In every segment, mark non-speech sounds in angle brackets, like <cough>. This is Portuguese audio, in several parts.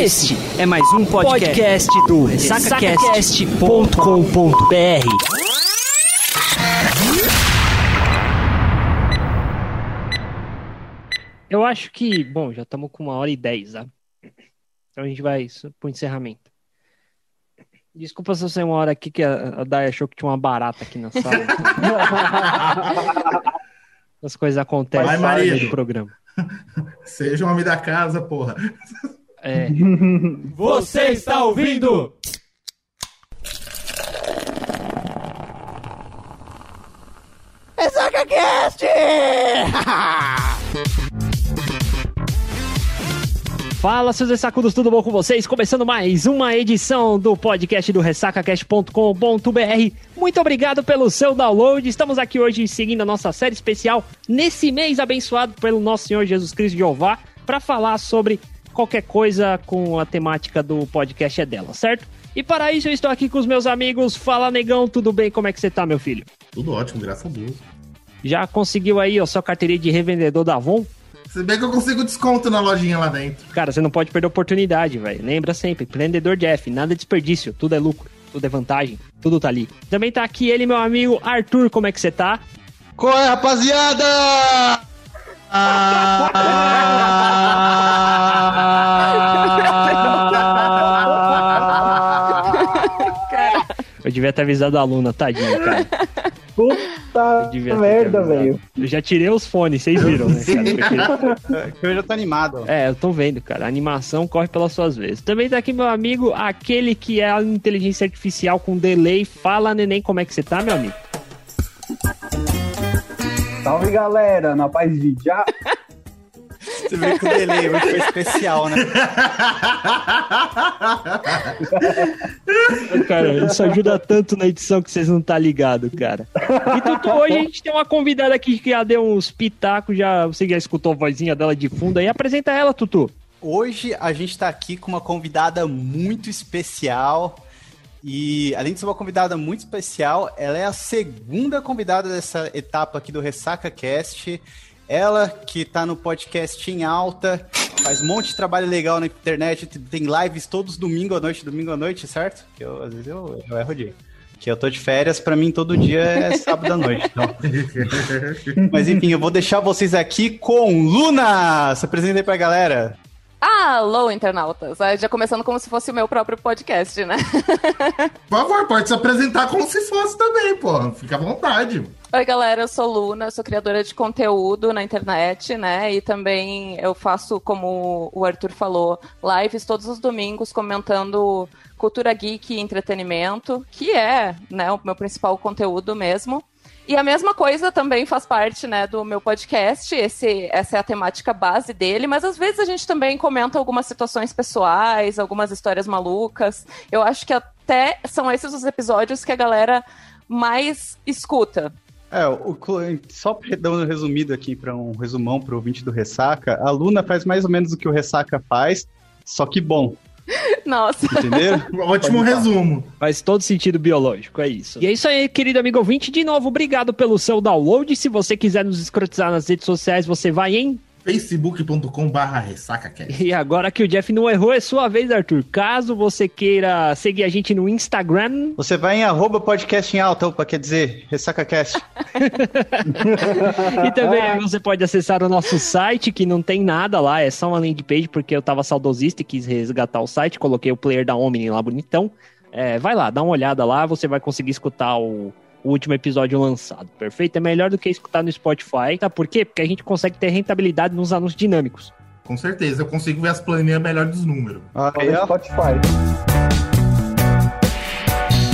Este é mais um podcast do ressacacast.com.br. Eu acho que, bom, já estamos com uma hora e dez, tá? Então a gente vai pro encerramento. Desculpa se eu sair uma hora aqui que a, a Dai achou que tinha uma barata aqui na sala. <laughs> As coisas acontecem Vai, no marido. meio do programa. <laughs> Seja um homem da casa, porra. É, <laughs> Você está ouvindo? <laughs> Fala, seus ressacudos, tudo bom com vocês? Começando mais uma edição do podcast do ressacacast.com.br. Muito obrigado pelo seu download. Estamos aqui hoje seguindo a nossa série especial nesse mês abençoado pelo nosso Senhor Jesus Cristo Jeová para falar sobre qualquer coisa com a temática do podcast é dela, certo? E para isso eu estou aqui com os meus amigos. Fala, negão, tudo bem? Como é que você tá, meu filho? Tudo ótimo, graças a Deus. Já conseguiu aí a sua carteirinha de revendedor da Avon? Se bem que eu consigo desconto na lojinha lá dentro. Cara, você não pode perder a oportunidade, velho. Lembra sempre, empreendedor Jeff, nada de desperdício, tudo é lucro, tudo é vantagem, tudo tá ali. Também tá aqui ele, meu amigo Arthur, como é que você tá? Qual é, rapaziada? Eu devia ter avisado a aluna, tadinho, cara. Puta merda, velho. Eu já tirei os fones, vocês viram, né, cara? <laughs> Eu já tô animado. É, eu tô vendo, cara. A animação corre pelas suas vezes. Também tá aqui meu amigo, aquele que é a inteligência artificial com delay. Fala, neném, como é que você tá, meu amigo? Salve, galera. Na paz de já. Você vê que o delay hoje foi especial, né? Cara, isso ajuda tanto na edição que vocês não tá ligado, cara. E Tutu, hoje a gente tem uma convidada aqui que já deu uns pitacos, já, você já escutou a vozinha dela de fundo aí. Apresenta ela, Tutu. Hoje a gente tá aqui com uma convidada muito especial. E além de ser uma convidada muito especial, ela é a segunda convidada dessa etapa aqui do Ressaca Cast. Ela que tá no podcast em alta, faz um monte de trabalho legal na internet, tem lives todos domingo à noite, domingo à noite, certo? Que eu, às vezes eu, eu erro o dia. Que eu tô de férias, pra mim todo dia é <laughs> sábado à noite. Então. Mas enfim, eu vou deixar vocês aqui com Luna! Se apresenta aí pra galera. Alô, internautas! Já começando como se fosse o meu próprio podcast, né? <laughs> Por favor, pode se apresentar como se fosse também, pô. Fica à vontade. Oi, galera, eu sou Luna, sou criadora de conteúdo na internet, né? E também eu faço, como o Arthur falou, lives todos os domingos comentando cultura geek e entretenimento, que é né, o meu principal conteúdo mesmo. E a mesma coisa também faz parte né, do meu podcast, esse, essa é a temática base dele, mas às vezes a gente também comenta algumas situações pessoais, algumas histórias malucas. Eu acho que até são esses os episódios que a galera mais escuta. É, o, só dar um resumido aqui para um resumão pro ouvinte do Ressaca, a Luna faz mais ou menos o que o Ressaca faz, só que bom, Nossa. entendeu? <laughs> Ótimo resumo. Faz todo sentido biológico, é isso. E é isso aí, querido amigo ouvinte. De novo, obrigado pelo seu download. Se você quiser nos escrotizar nas redes sociais, você vai em facebook.com barra. E agora que o Jeff não errou, é sua vez, Arthur. Caso você queira seguir a gente no Instagram, Você vai em arroba podcast em alta, opa, quer dizer, RessacaCast. <laughs> e também você pode acessar o nosso site, que não tem nada lá, é só uma landing page, porque eu tava saudosista e quis resgatar o site, coloquei o player da Omni lá bonitão. É, vai lá, dá uma olhada lá, você vai conseguir escutar o, o último episódio lançado, perfeito? É melhor do que escutar no Spotify, tá? Por quê? Porque a gente consegue ter rentabilidade nos anúncios dinâmicos. Com certeza, eu consigo ver as planilhas melhor dos números. No ó. Spotify.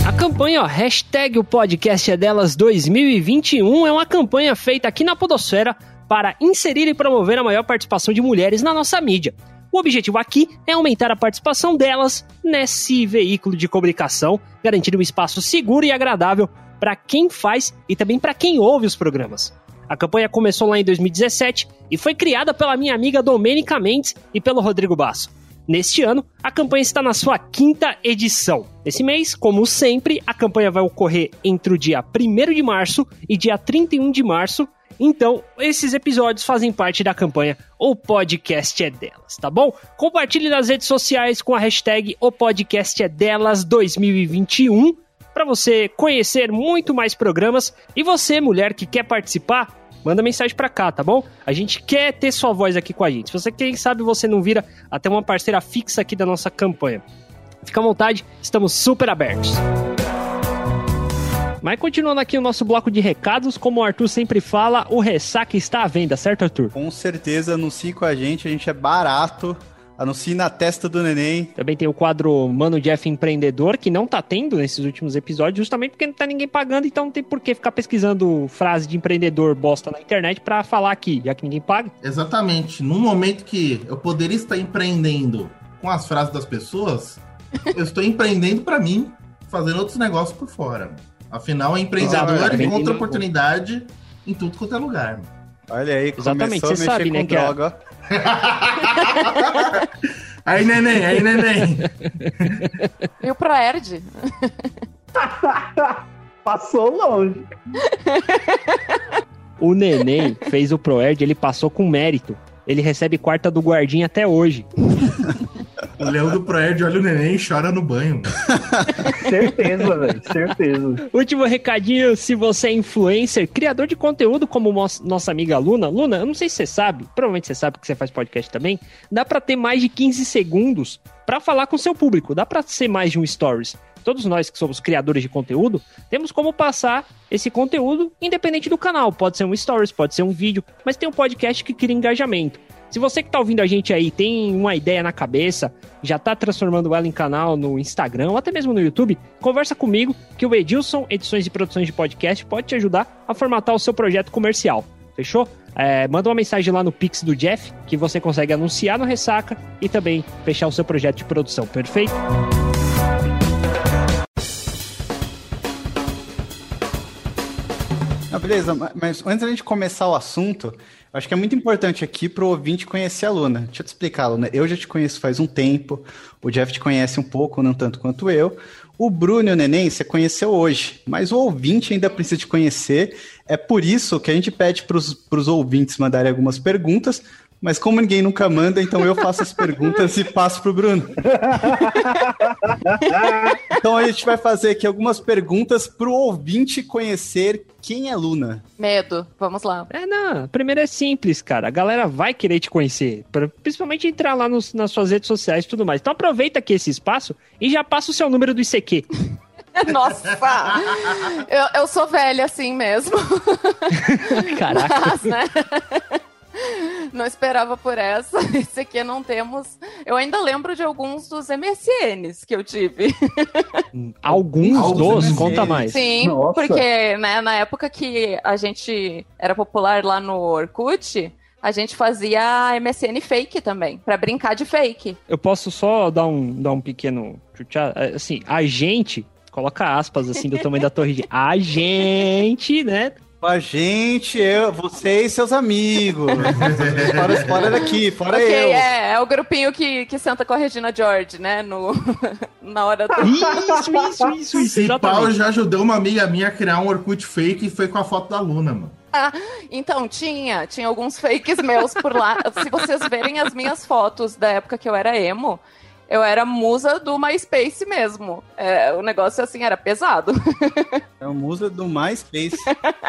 A campanha, ó, hashtag o podcast é delas 2021 é uma campanha feita aqui na Podosfera para inserir e promover a maior participação de mulheres na nossa mídia. O objetivo aqui é aumentar a participação delas nesse veículo de comunicação, garantindo um espaço seguro e agradável para quem faz e também para quem ouve os programas. A campanha começou lá em 2017 e foi criada pela minha amiga Domênica Mendes e pelo Rodrigo Basso. Neste ano, a campanha está na sua quinta edição. Esse mês, como sempre, a campanha vai ocorrer entre o dia 1 de março e dia 31 de março. Então, esses episódios fazem parte da campanha O Podcast é Delas, tá bom? Compartilhe nas redes sociais com a hashtag O Podcast é Delas 2021 para você conhecer muito mais programas. E você, mulher que quer participar, manda mensagem para cá, tá bom? A gente quer ter sua voz aqui com a gente. Se você, quem sabe, você não vira até uma parceira fixa aqui da nossa campanha. Fica à vontade, estamos super abertos. Mas continuando aqui o nosso bloco de recados, como o Arthur sempre fala, o Ressaca está à venda, certo, Arthur? Com certeza, anuncie com a gente, a gente é barato. Anuncie na testa do neném. Também tem o quadro Mano Jeff Empreendedor, que não tá tendo nesses últimos episódios, justamente porque não tá ninguém pagando, então não tem por que ficar pesquisando frase de empreendedor bosta na internet para falar aqui, já que ninguém paga. Exatamente. No momento que eu poderia estar empreendendo com as frases das pessoas, eu estou empreendendo para mim, fazendo outros negócios por fora. Afinal, é empreendedor Exato, encontra oportunidade em tudo quanto é lugar. Olha aí, Exatamente, começou a você mexer sabe, com né, que a- droga. <laughs> Aí, neném, aí, neném. E o Proerd? <laughs> Passou longe. O neném fez o Proerd, ele passou com mérito. Ele recebe quarta do guardinha até hoje. <laughs> O Leão do Proerd olha o neném e chora no banho. <laughs> Certeza, velho. Certeza. Último recadinho, se você é influencer, criador de conteúdo como nossa amiga Luna. Luna, eu não sei se você sabe, provavelmente você sabe que você faz podcast também, dá pra ter mais de 15 segundos pra falar com o seu público, dá pra ser mais de um stories. Todos nós que somos criadores de conteúdo, temos como passar esse conteúdo independente do canal. Pode ser um stories, pode ser um vídeo, mas tem um podcast que cria engajamento. Se você que tá ouvindo a gente aí tem uma ideia na cabeça, já tá transformando ela em canal no Instagram ou até mesmo no YouTube, conversa comigo que o Edilson Edições e Produções de Podcast pode te ajudar a formatar o seu projeto comercial. Fechou? É, manda uma mensagem lá no Pix do Jeff que você consegue anunciar no Ressaca e também fechar o seu projeto de produção, perfeito? Beleza, ma- mas antes da gente começar o assunto, acho que é muito importante aqui pro ouvinte conhecer a Luna. Deixa eu te explicar, Luna. Eu já te conheço faz um tempo, o Jeff te conhece um pouco, não tanto quanto eu. O Bruno e o Neném você conheceu hoje, mas o ouvinte ainda precisa te conhecer. É por isso que a gente pede pros, pros ouvintes mandarem algumas perguntas, mas como ninguém nunca manda, então eu faço as perguntas e passo pro Bruno. <laughs> Então a gente vai fazer aqui algumas perguntas pro ouvinte conhecer quem é Luna. Medo. Vamos lá. É, não, primeiro é simples, cara. A galera vai querer te conhecer. pra- Principalmente entrar lá nos- nas suas redes sociais e tudo mais. Então aproveita aqui esse espaço e já passa o seu número do ICQ. <laughs> Nossa! eu, eu sou velha assim mesmo. <laughs> Caraca. Mas, né? Não esperava por essa. <laughs> Esse aqui não temos. Eu ainda lembro de alguns dos MSNs que eu tive. <laughs> Alguns Alguns dos, conta mais. Sim, Nossa. porque né, na época que a gente era popular lá no Orkut, a gente fazia MSN fake também, pra brincar de fake. Eu posso só dar um, dar um pequeno chutear? É, Assim, a gente, coloca aspas assim do tamanho da torre de <laughs> a gente, né? A gente, eu, você e seus amigos. <laughs> fora, fora daqui, fora ok, eu. é, é o grupinho que, que senta com a Regina George, né? No, <laughs> na hora do. Isso, isso, <laughs> isso, isso. Se pau, eu Exatamente. já ajudei uma amiga minha a criar um Orkut fake e foi com a foto da Luna, mano. Então, tinha, tinha alguns fakes meus por lá. Se vocês verem as minhas fotos da época que eu era emo, eu era musa do MySpace mesmo. É, o negócio, assim, era pesado. <laughs> É musa do MySpace.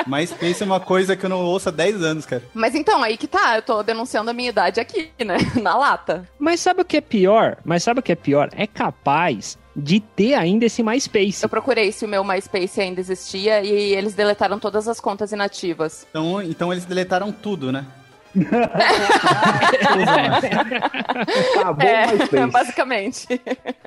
MySpace é uma coisa que eu não ouço há 10 anos, cara. Mas então, aí que tá, eu tô denunciando a minha idade aqui, né? <laughs> Na lata. Mas sabe o que é pior? Mas sabe o que é pior? É capaz de ter ainda esse MySpace. Eu procurei se o meu MySpace ainda existia e eles deletaram todas as contas inativas. Então, então eles deletaram tudo, né? Acabou É, o MySpace. basicamente.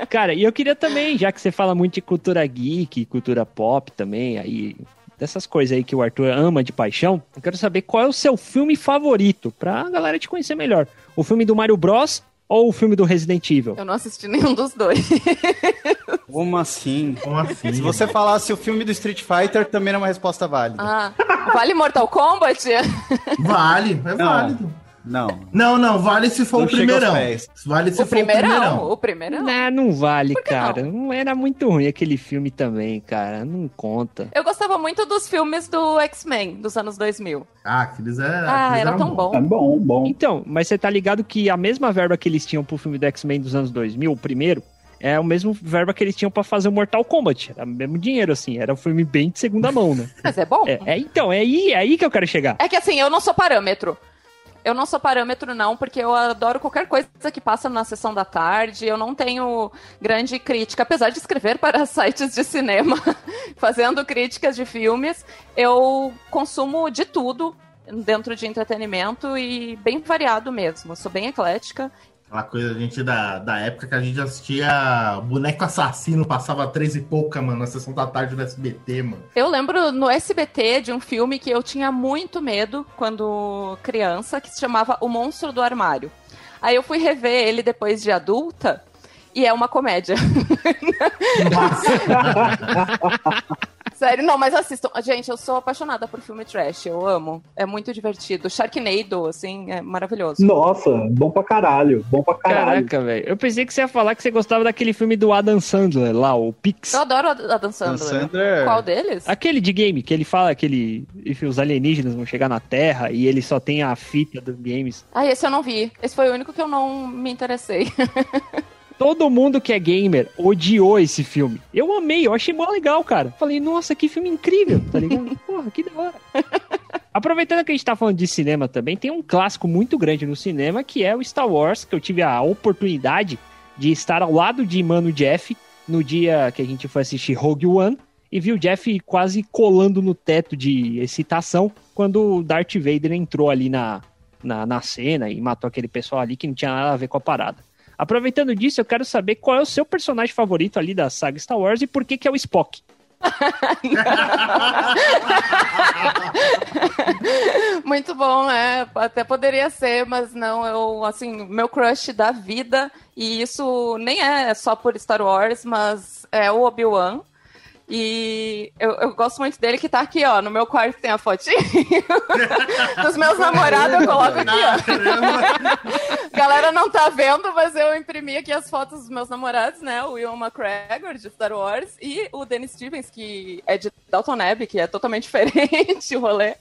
Cara, e eu queria também, já que você fala muito de cultura geek, cultura pop também, aí dessas coisas aí que o Arthur ama de paixão, eu quero saber qual é o seu filme favorito, pra galera te conhecer melhor. O filme do Mario Bros ou o filme do Resident Evil? Eu não assisti nenhum dos dois. <laughs> Como assim? Como assim? Se você falasse o filme do Street Fighter, também era uma resposta válida. Ah, vale Mortal Kombat? Vale, é Não. válido. Não. Não, não, vale se for Não o primeirão. Vale se O for o primeirão, primeirão. o primeirão. Não, não vale, cara. Não? Era muito ruim aquele filme também, cara. Não conta. Eu gostava muito dos filmes do X-Men dos anos 2000. Ah, aqueles é. Ah, aqueles era eram tão bons. bom. É bom, bom. Então, mas você tá ligado que a mesma verba que eles tinham pro filme do X-Men dos anos 2000, o primeiro, é o mesmo verba que eles tinham pra fazer o Mortal Kombat. Era o mesmo dinheiro, assim. Era um filme bem de segunda mão, né? Mas é bom. É, é, então, é aí, é aí que eu quero chegar. É que assim, eu não sou parâmetro. Eu não sou parâmetro, não, porque eu adoro qualquer coisa que passa na sessão da tarde. Eu não tenho grande crítica, apesar de escrever <laughs> para sites de cinema, <laughs> fazendo críticas de filmes. Eu consumo de tudo dentro de entretenimento e bem variado mesmo. Eu sou bem eclética. Aquela coisa, a gente, da, da época que a gente assistia Boneco Assassino, passava três e pouca, mano, na sessão da tarde do SBT, mano. Eu lembro no SBT de um filme que eu tinha muito medo quando criança, que se chamava O Monstro do Armário. Aí eu fui rever ele depois de adulta e é uma comédia. <laughs> <laughs> <laughs> Sério, não, mas assistam. Gente, eu sou apaixonada por filme trash, eu amo. É muito divertido. Sharknado, assim, é maravilhoso. Nossa, bom pra caralho. Bom pra caralho. Caraca, velho. Eu pensei que você ia falar que você gostava daquele filme do Adam Sandler lá, o Pix. Eu adoro a Dan Dan Sandler. Sandler. Qual deles? Aquele de game, que ele fala que ele, enfim, os alienígenas vão chegar na Terra e ele só tem a fita dos games. Ah, esse eu não vi. Esse foi o único que eu não me interessei. <laughs> Todo mundo que é gamer odiou esse filme. Eu amei, eu achei mó legal, cara. Falei, nossa, que filme incrível, tá ligado? <laughs> Porra, que da hora. Aproveitando que a gente tá falando de cinema também, tem um clássico muito grande no cinema que é o Star Wars, que eu tive a oportunidade de estar ao lado de Mano Jeff no dia que a gente foi assistir Rogue One e viu o Jeff quase colando no teto de excitação quando o Darth Vader entrou ali na, na, na cena e matou aquele pessoal ali que não tinha nada a ver com a parada. Aproveitando disso, eu quero saber qual é o seu personagem favorito ali da saga Star Wars e por que que é o Spock. <laughs> Muito bom, é. Até poderia ser, mas não, eu, assim, meu crush da vida, e isso nem é só por Star Wars, mas é o Obi-Wan. E eu, eu gosto muito dele que tá aqui, ó. No meu quarto tem a fotinho <laughs> dos meus namorados, eu coloco aqui, ó. Galera não tá vendo, mas eu imprimi aqui as fotos dos meus namorados, né? O Will McGregor, de Star Wars, e o Dennis Stevens, que é de Dalton Neb, que é totalmente <laughs> diferente o rolê.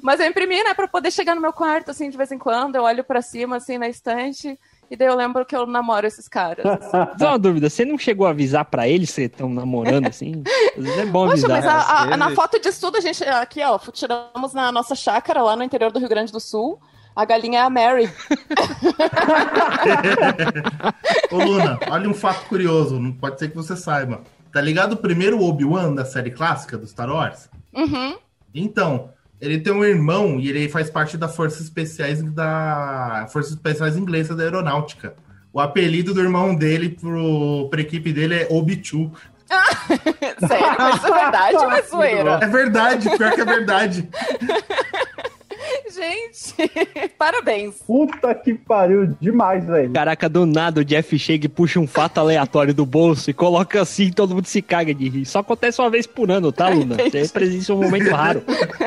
Mas eu imprimi, né, pra poder chegar no meu quarto, assim, de vez em quando. Eu olho pra cima, assim, na estante, e daí eu lembro que eu namoro esses caras. <laughs> Só uma dúvida, você não chegou a avisar pra eles que vocês estão namorando <laughs> assim? Às vezes é bom Poxa, avisar. mas a- a- na foto de estudo, a gente, aqui, ó, tiramos na nossa chácara lá no interior do Rio Grande do Sul. A galinha é a Mary. <laughs> Ô, Luna, olha um fato curioso, não pode ser que você saiba. Tá ligado o primeiro Obi-Wan da série clássica do Star Wars? Uhum. Então, ele tem um irmão e ele faz parte das Forças Especiais da Forças Especiais Inglesas da Aeronáutica. O apelido do irmão dele pro, pra equipe dele é Obi-Chu. <laughs> Sério, mas isso é verdade ou é <laughs> zoeira? É verdade, pior que é verdade. <laughs> Gente, <laughs> parabéns. Puta que pariu demais, velho. Caraca, do nada o Jeff chega e puxa um fato aleatório do bolso e coloca assim e todo mundo se caga de rir. Só acontece uma vez por ano, tá, Luna? Entendi. <laughs> Você presencia um momento raro.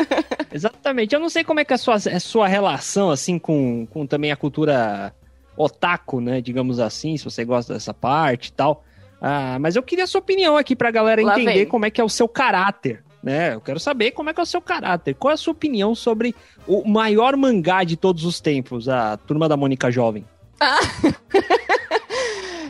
<laughs> Exatamente. Eu não sei como é que é a sua, a sua relação, assim, com, com também a cultura otaku, né? Digamos assim, se você gosta dessa parte e tal. Ah, mas eu queria a sua opinião aqui pra galera Lá entender vem. como é que é o seu caráter, né? Eu quero saber como é que é o seu caráter. Qual é a sua opinião sobre o maior mangá de todos os tempos, a Turma da Mônica Jovem? <laughs>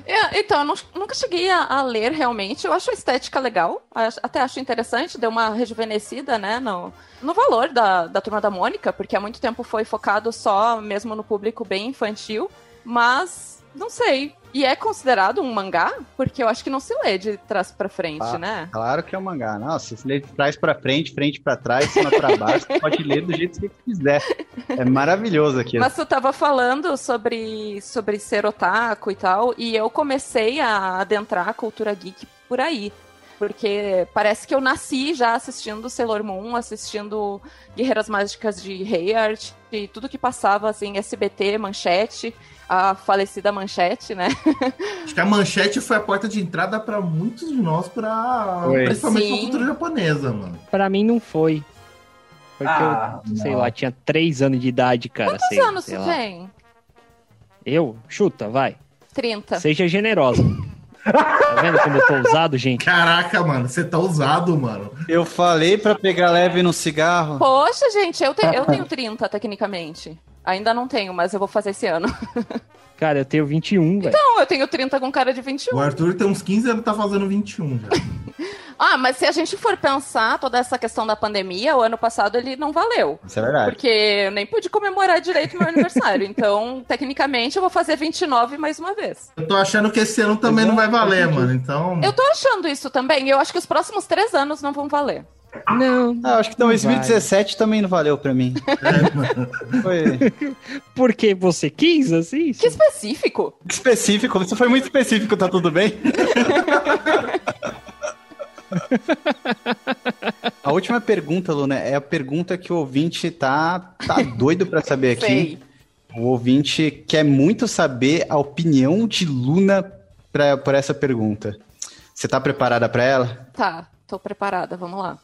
É, então, eu não- nunca cheguei a, a ler realmente. Eu acho a estética legal. acho- Até acho interessante, deu uma rejuvenescida, né, no, no valor da, da Turma da Mônica, porque há muito tempo foi focado só mesmo no público bem infantil. Mas, não sei. E é considerado um mangá? Porque eu acho que não se lê de trás pra frente, Ah. né? Claro que é um mangá. Nossa, se lê de trás pra frente, frente pra trás, cima pra baixo, você pode ler do jeito que você quiser. É maravilhoso aqui. Mas tu tava falando sobre, sobre ser otaku e tal, e eu comecei a adentrar a cultura geek por aí. Porque parece que eu nasci já assistindo Sailor Moon, assistindo Guerreiras Mágicas de Heart, e tudo que passava, assim, SBT, Manchete, a falecida Manchete, né? <laughs> Acho que a manchete foi a porta de entrada pra muitos de nós, pra, Foi. principalmente Sim. pra cultura japonesa, mano. Pra mim não foi. Porque Ah, eu, sei não. lá, tinha três anos de idade, cara. Quantos sei, anos sei tu lá. tem? Eu? Chuta, vai. 30. Seja generosa. Tá vendo como eu tô ousado, gente? Caraca, mano, você tá usado, mano. Eu falei pra pegar leve no cigarro. Poxa, gente, eu, te- eu tenho 30, tecnicamente. Ainda não tenho, mas eu vou fazer esse ano. <laughs> Cara, eu tenho 21, velho. Não, eu tenho 30 com cara de 21. O Arthur tem uns 15 anos, tá fazendo 21 já. <laughs> Ah, mas se a gente for pensar toda essa questão da pandemia, o ano passado ele não valeu. Isso é verdade. Porque eu nem pude comemorar direito meu aniversário. Então, <laughs> tecnicamente, eu vou fazer 29 mais uma vez. Eu tô achando que esse ano também não vai valer, mano. Então. Eu tô achando isso também. e Eu acho que os próximos três anos não vão valer. Não. Ah, acho que Não 2017 também não valeu pra mim. É. <laughs> Foi Porque você quis, assim? Que específico. específico, você foi muito específico, tá tudo bem? <laughs> A última pergunta, Luna, é a pergunta que o ouvinte tá, tá doido pra saber aqui. Sei. O ouvinte quer muito saber a opinião de Luna pra, por essa pergunta. Você tá preparada pra ela? Tá, tô preparada, vamos lá.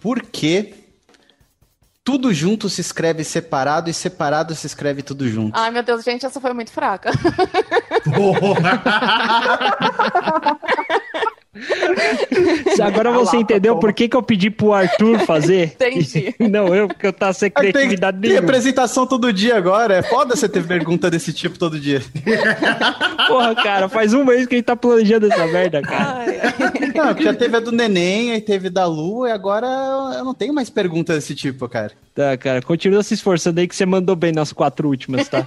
Por que tudo junto se escreve separado e separado se escreve tudo junto? Ai, meu Deus, gente, essa foi muito fraca. <laughs> <laughs> <laughs> Agora você entendeu por que, que eu pedi pro Arthur fazer? <laughs> Entendi. <laughs> Não, eu, porque eu tava sem Tem, criatividade tem nenhuma. apresentação todo dia agora. É foda você ter pergunta desse tipo todo dia. Porra, cara, faz um mês que a gente tá planejando essa merda, cara. Ai, ai. Não, já teve a do neném, aí teve da Lu, e agora eu não tenho mais perguntas desse tipo, cara. Tá, cara, continua se esforçando aí que você mandou bem nas quatro últimas, tá?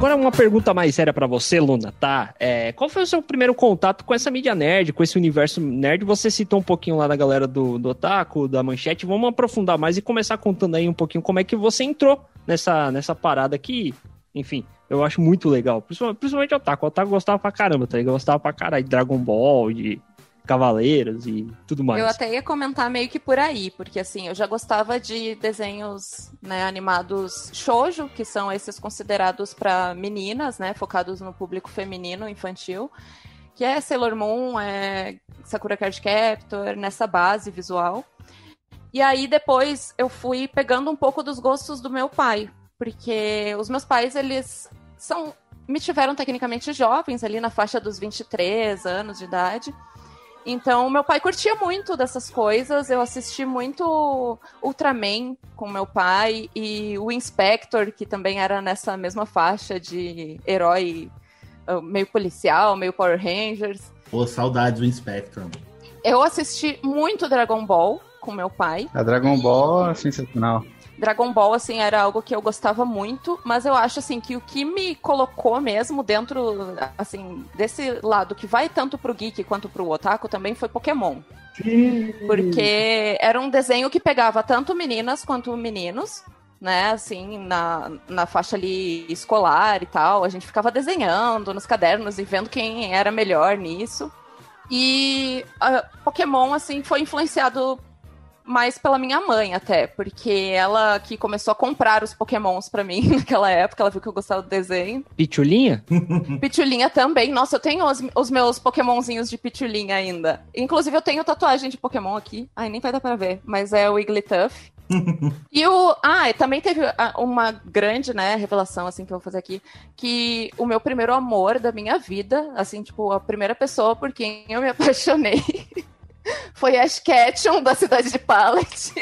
Agora uma pergunta mais séria pra você, Luna, tá? É, qual foi o seu primeiro contato com essa mídia nerd, com esse universo nerd? Você citou um pouquinho lá da galera do, do Otaku, da Manchete. Vamos aprofundar mais e começar contando aí um pouquinho como é que você entrou nessa, nessa parada aqui. Enfim, eu acho muito legal. Principalmente, principalmente Otaku. Otaku gostava pra caramba, tá? ligado? gostava pra caralho de Dragon Ball, de Cavaleiros e tudo mais. Eu até ia comentar meio que por aí, porque assim, eu já gostava de desenhos né, animados shoujo, que são esses considerados para meninas, né, focados no público feminino, infantil, que é Sailor Moon, é Sakura Card Captor, nessa base visual. E aí depois eu fui pegando um pouco dos gostos do meu pai, porque os meus pais, eles são me tiveram tecnicamente jovens, ali na faixa dos 23 anos de idade. Então, meu pai curtia muito dessas coisas. Eu assisti muito Ultraman com meu pai e o Inspector, que também era nessa mesma faixa de herói uh, meio policial, meio Power Rangers. Pô, saudades do Inspector. Eu assisti muito Dragon Ball com meu pai. A Dragon Ball é sensacional. Dragon Ball, assim, era algo que eu gostava muito, mas eu acho, assim, que o que me colocou mesmo dentro, assim, desse lado que vai tanto pro geek quanto pro otaku também foi Pokémon. Porque era um desenho que pegava tanto meninas quanto meninos, né, assim, na, na faixa ali escolar e tal. A gente ficava desenhando nos cadernos e vendo quem era melhor nisso. E a Pokémon, assim, foi influenciado mais pela minha mãe até, porque ela que começou a comprar os pokémons pra mim <laughs> naquela época, ela viu que eu gostava do desenho. Pitulinha? <laughs> Pitulinha também, nossa, eu tenho os, os meus pokémonzinhos de pitulinha ainda. Inclusive eu tenho tatuagem de pokémon aqui, ai nem vai dar pra ver, mas é o Wigglytuff. <laughs> e o. Ah, também teve uma grande, né, revelação, assim, que eu vou fazer aqui. Que o meu primeiro amor da minha vida, assim, tipo, a primeira pessoa por quem eu me apaixonei foi Ash Ketchum, da cidade de Pallet.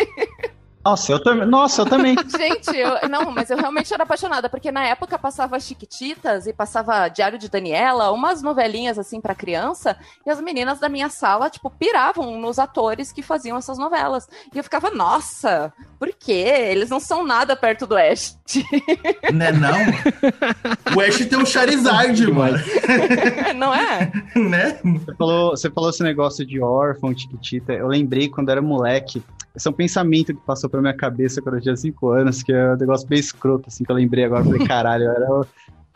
Nossa, eu também. Nossa, eu também. <laughs> Gente, eu, não, mas eu realmente era apaixonada, porque na época passava Chiquititas e passava Diário de Daniela, umas novelinhas assim pra criança, e as meninas da minha sala, tipo, piravam nos atores que faziam essas novelas. E eu ficava, nossa, por quê? Eles não são nada perto do Ash. <laughs> Né, não? O Ash tem um Charizard, mano. <laughs> não é? né? Você falou, você falou esse negócio de órfão, tiquitita. Eu lembrei quando era moleque. Esse é um pensamento que passou pra minha cabeça quando eu tinha 5 anos, que é um negócio bem escroto, assim, que eu lembrei agora. Eu Falei, caralho, eu era.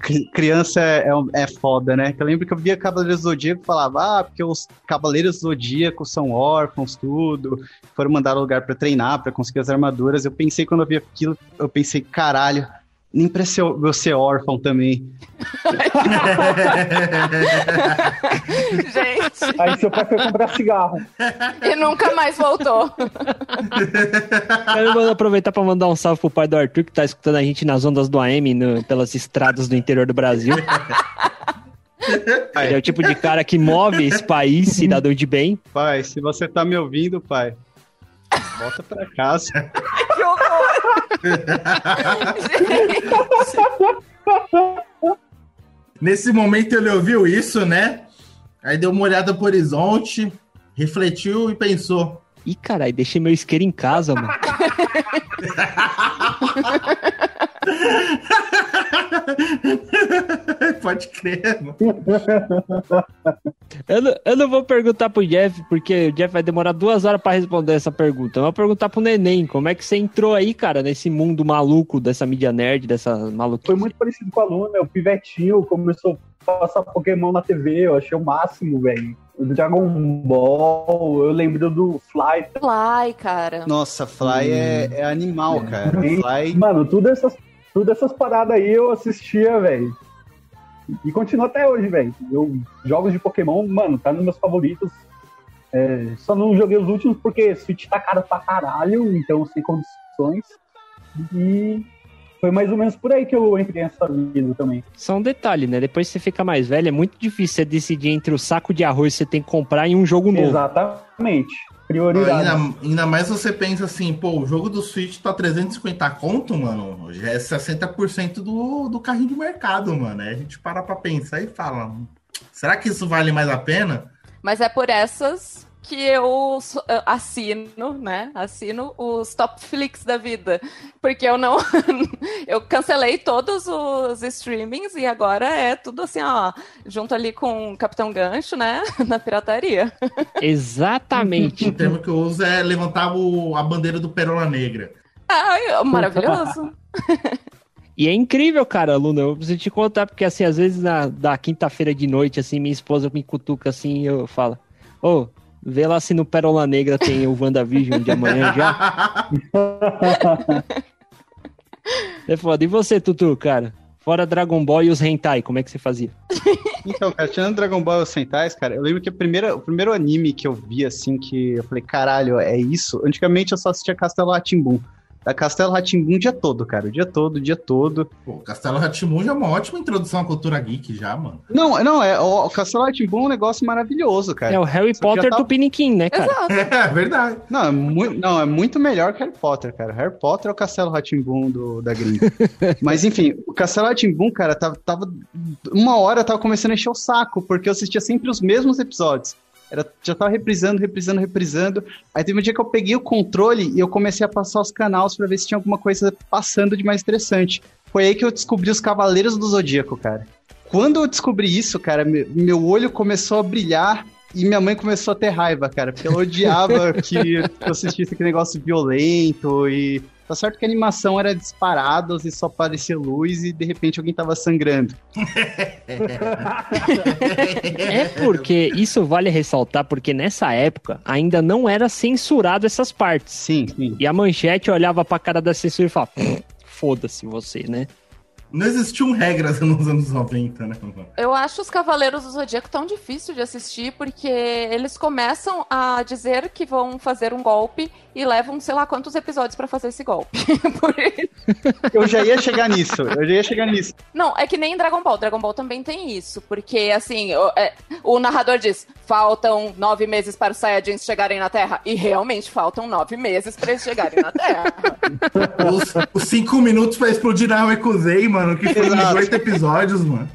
Cri- Criança é, é, é foda, né? Eu lembro que eu via Cavaleiros do Zodíaco e falava, ah, porque os Cavaleiros do Zodíaco são órfãos, tudo, foram mandados ao lugar pra treinar, pra conseguir as armaduras. Eu pensei, quando eu vi aquilo, eu pensei, caralho, Nem pra ser, eu ser órfão também. Gente, Aí seu pai foi comprar cigarro. e nunca mais voltou. Quero aproveitar pra mandar um salve pro pai do Arthur, que tá escutando a gente nas ondas do AM, no- pelas estradas do interior do Brasil. Ele é o tipo de cara que move esse país, cidadão de bem. Pai, se você tá me ouvindo, pai, volta pra casa. Que horror! <laughs> Nesse momento ele ouviu isso, né? Aí deu uma olhada pro horizonte, refletiu e pensou: Ih, caralho, deixei meu isqueiro em casa, mano. <laughs> <laughs> Pode crer, mano. Eu não, eu não vou perguntar pro Jeff, porque o Jeff vai demorar duas horas pra responder essa pergunta. Eu vou perguntar pro Neném, como é que você entrou aí, cara, nesse mundo maluco dessa mídia nerd, dessa maluquice? Foi muito parecido com a Luna, o Pivetinho começou a passar Pokémon na TV, eu achei o máximo, velho. O Dragon Ball, eu lembro do Fly. Fly, cara. Nossa, Fly é, é animal, cara. Fly. Mano, tudo essas, tudo essas paradas aí eu assistia, velho. E continua até hoje, velho. Jogos de Pokémon, mano, tá nos meus favoritos. É, só não joguei os últimos porque Switch tá caro pra caralho, então sem condições. E foi mais ou menos por aí que eu entrei nessa vida também. Só um detalhe, né? Depois que você fica mais velho, é muito difícil você decidir entre o saco de arroz que você tem que comprar e um jogo novo. Exatamente. Prioridade. Ainda, ainda mais você pensa assim, pô, o jogo do Switch tá 350 conto, mano. Já é 60% do, do carrinho de mercado, mano. Aí a gente para pra pensar e fala: será que isso vale mais a pena? Mas é por essas que eu eu assino, né? Assino os top <laughs> flicks da vida. Porque eu não. <laughs> eu cancelei todos os streamings e agora é tudo assim, ó. Junto ali com o Capitão Gancho, né? <laughs> Na pirataria. Exatamente. O termo que eu uso é levantar o- a bandeira do Perola Negra. Ai, maravilhoso. E é incrível, cara, Luna. Eu preciso te contar, porque assim, às vezes na da quinta-feira de noite, assim, minha esposa me cutuca assim e eu falo, ô, vê lá se no Pérola Negra tem o WandaVision de amanhã já. <laughs> É foda. E você, Tutu, cara? Fora Dragon Ball e os hentai, como é que você fazia? Então, cara, tirando Dragon Ball e os Sentais, cara, eu lembro que a primeira, o primeiro anime que eu vi, assim, que eu falei, caralho, é isso? Antigamente eu só assistia Castelo Ratimbum. Da Castelo Ratimbum o dia todo, cara, o dia todo, o dia todo. Pô, Castelo Ratimun já é uma ótima introdução à cultura geek, já, mano. Não, não, é, o, o Castelo Ratimbum é um negócio maravilhoso, cara. É o Harry Só Potter tá- do Piniquim, né, cara? Exato. <laughs> É verdade. Não, é muito, não, é muito melhor que Harry Potter, cara. Harry Potter é o Castelo Ratimbum do da gringa. <laughs> Mas enfim, o Castelo Ratimbum, cara, tava, tava uma hora eu tava começando a encher o saco, porque eu assistia sempre os mesmos episódios. Era, já tava reprisando, reprisando, reprisando. Aí teve um dia que eu peguei o controle e eu comecei a passar os canais pra ver se tinha alguma coisa passando de mais interessante. Foi aí que eu descobri os Cavaleiros do Zodíaco, cara. Quando eu descobri isso, cara, me- meu olho começou a brilhar e minha mãe começou a ter raiva, cara, porque ela odiava <laughs> que eu assistisse aquele negócio violento e. Tá certo que a animação era disparados e só aparecia luz e de repente alguém tava sangrando. É porque isso vale ressaltar, porque nessa época ainda não era censurado essas partes. Sim, sim. E a manchete olhava pra cara da censura e falava: "Pff, foda-se você, né? Não existiam regras <laughs> nos anos 90, né? Eu acho os Cavaleiros do Zodíaco tão difícil de assistir porque eles começam a dizer que vão fazer um golpe e levam sei lá quantos episódios pra fazer esse golpe. <laughs> Eu já ia chegar nisso, eu já ia chegar nisso. Não, é que nem Dragon Ball. Dragon Ball também tem isso, porque assim, o, é, o narrador diz: faltam nove meses para os Saiyajins chegarem na Terra. E realmente faltam nove meses para eles chegarem na Terra. Os, os cinco minutos pra explodir na Ekuzei, mano, que foi uns oito episódios, mano.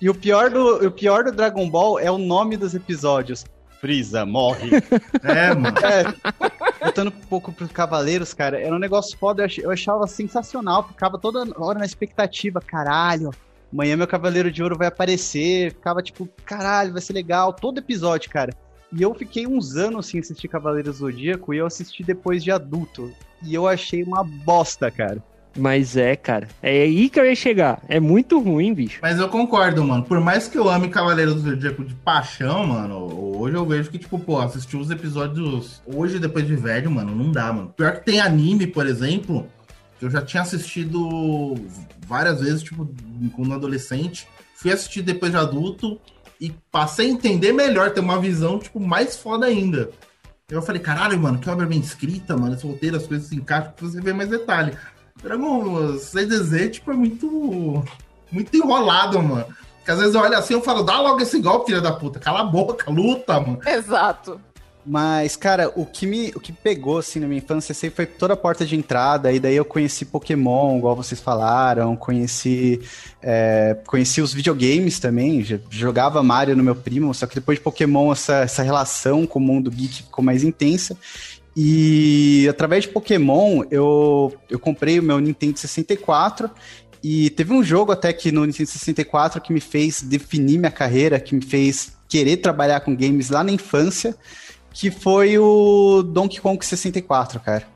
E o pior, do, o pior do Dragon Ball é o nome dos episódios. Frieza morre. <laughs> É, mano. É, voltando um pouco pros Cavaleiros, cara, era um negócio foda, eu achava sensacional, ficava toda hora na expectativa, caralho, amanhã meu Cavaleiro de Ouro vai aparecer, ficava tipo, caralho, vai ser legal, todo episódio, cara. E eu fiquei uns anos sem assistir Cavaleiros do Zodíaco e eu assisti depois de adulto. E eu achei uma bosta, cara. Mas é, cara. É aí que eu ia chegar. É muito ruim, bicho. Mas eu concordo, mano. Por mais que eu ame Cavaleiro do Zodíaco de paixão, mano, hoje eu vejo que, tipo, pô, assistir os episódios hoje, depois de velho, mano, não dá, mano. Pior que tem anime, por exemplo, que eu já tinha assistido várias vezes, tipo, quando adolescente. Fui assistir depois de adulto e passei a entender melhor, ter uma visão, tipo, mais foda ainda. Eu falei, caralho, mano, que obra bem escrita, mano, esse roteiro, as coisas se encaixam, você vê mais detalhe. Dragon 6DZ, tipo, é muito. Muito enrolado, mano. Porque às vezes eu olho assim e falo, dá logo esse golpe, filha da puta. Cala a boca, luta, mano. Exato. Mas, cara, o que me o que pegou, assim, na minha infância sempre foi toda a porta de entrada, e daí eu conheci Pokémon, igual vocês falaram, conheci, é, conheci os videogames também, jogava Mario no meu primo, só que depois de Pokémon essa, essa relação com o mundo geek ficou mais intensa, e através de Pokémon eu, eu comprei o meu Nintendo 64 e teve um jogo até que no Nintendo 64 que me fez definir minha carreira, que me fez querer trabalhar com games lá na infância, que foi o Donkey Kong 64, cara.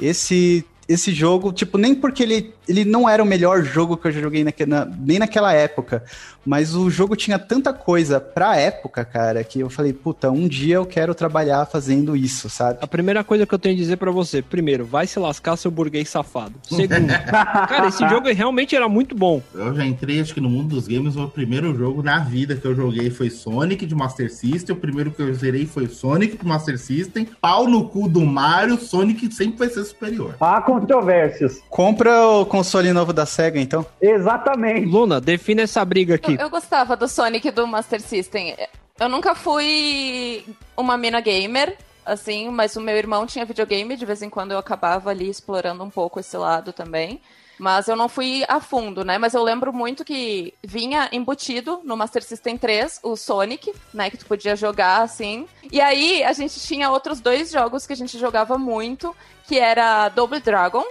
Esse esse jogo, tipo, nem porque ele, ele não era o melhor jogo que eu já joguei na, nem naquela época, mas o jogo tinha tanta coisa pra época, cara, que eu falei, puta, um dia eu quero trabalhar fazendo isso, sabe? A primeira coisa que eu tenho a dizer para você, primeiro, vai se lascar seu burguês safado. Segundo, <laughs> cara, esse jogo realmente era muito bom. Eu já entrei, acho que no mundo dos games, o primeiro jogo na vida que eu joguei foi Sonic de Master System, o primeiro que eu zerei foi Sonic de Master System, pau no cu do Mario, Sonic sempre vai ser superior. Controvérsias. Compra o console novo da SEGA, então. Exatamente. Luna, defina essa briga aqui. Eu, eu gostava do Sonic do Master System. Eu nunca fui uma mina gamer, assim, mas o meu irmão tinha videogame, de vez em quando eu acabava ali explorando um pouco esse lado também. Mas eu não fui a fundo, né? Mas eu lembro muito que vinha embutido no Master System 3 o Sonic, né? Que tu podia jogar assim. E aí a gente tinha outros dois jogos que a gente jogava muito, que era Double Dragon,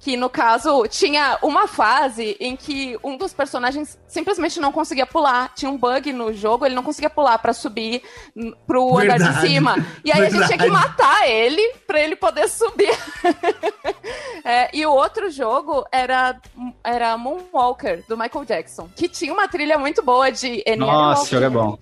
que no caso tinha uma fase em que um dos personagens simplesmente não conseguia pular. Tinha um bug no jogo, ele não conseguia pular para subir pro verdade, andar de cima. E aí verdade. a gente tinha que matar ele para ele poder subir. <laughs> é, e o outro jogo era, era Moonwalker, do Michael Jackson, que tinha uma trilha muito boa de Nossa, jogo é bom.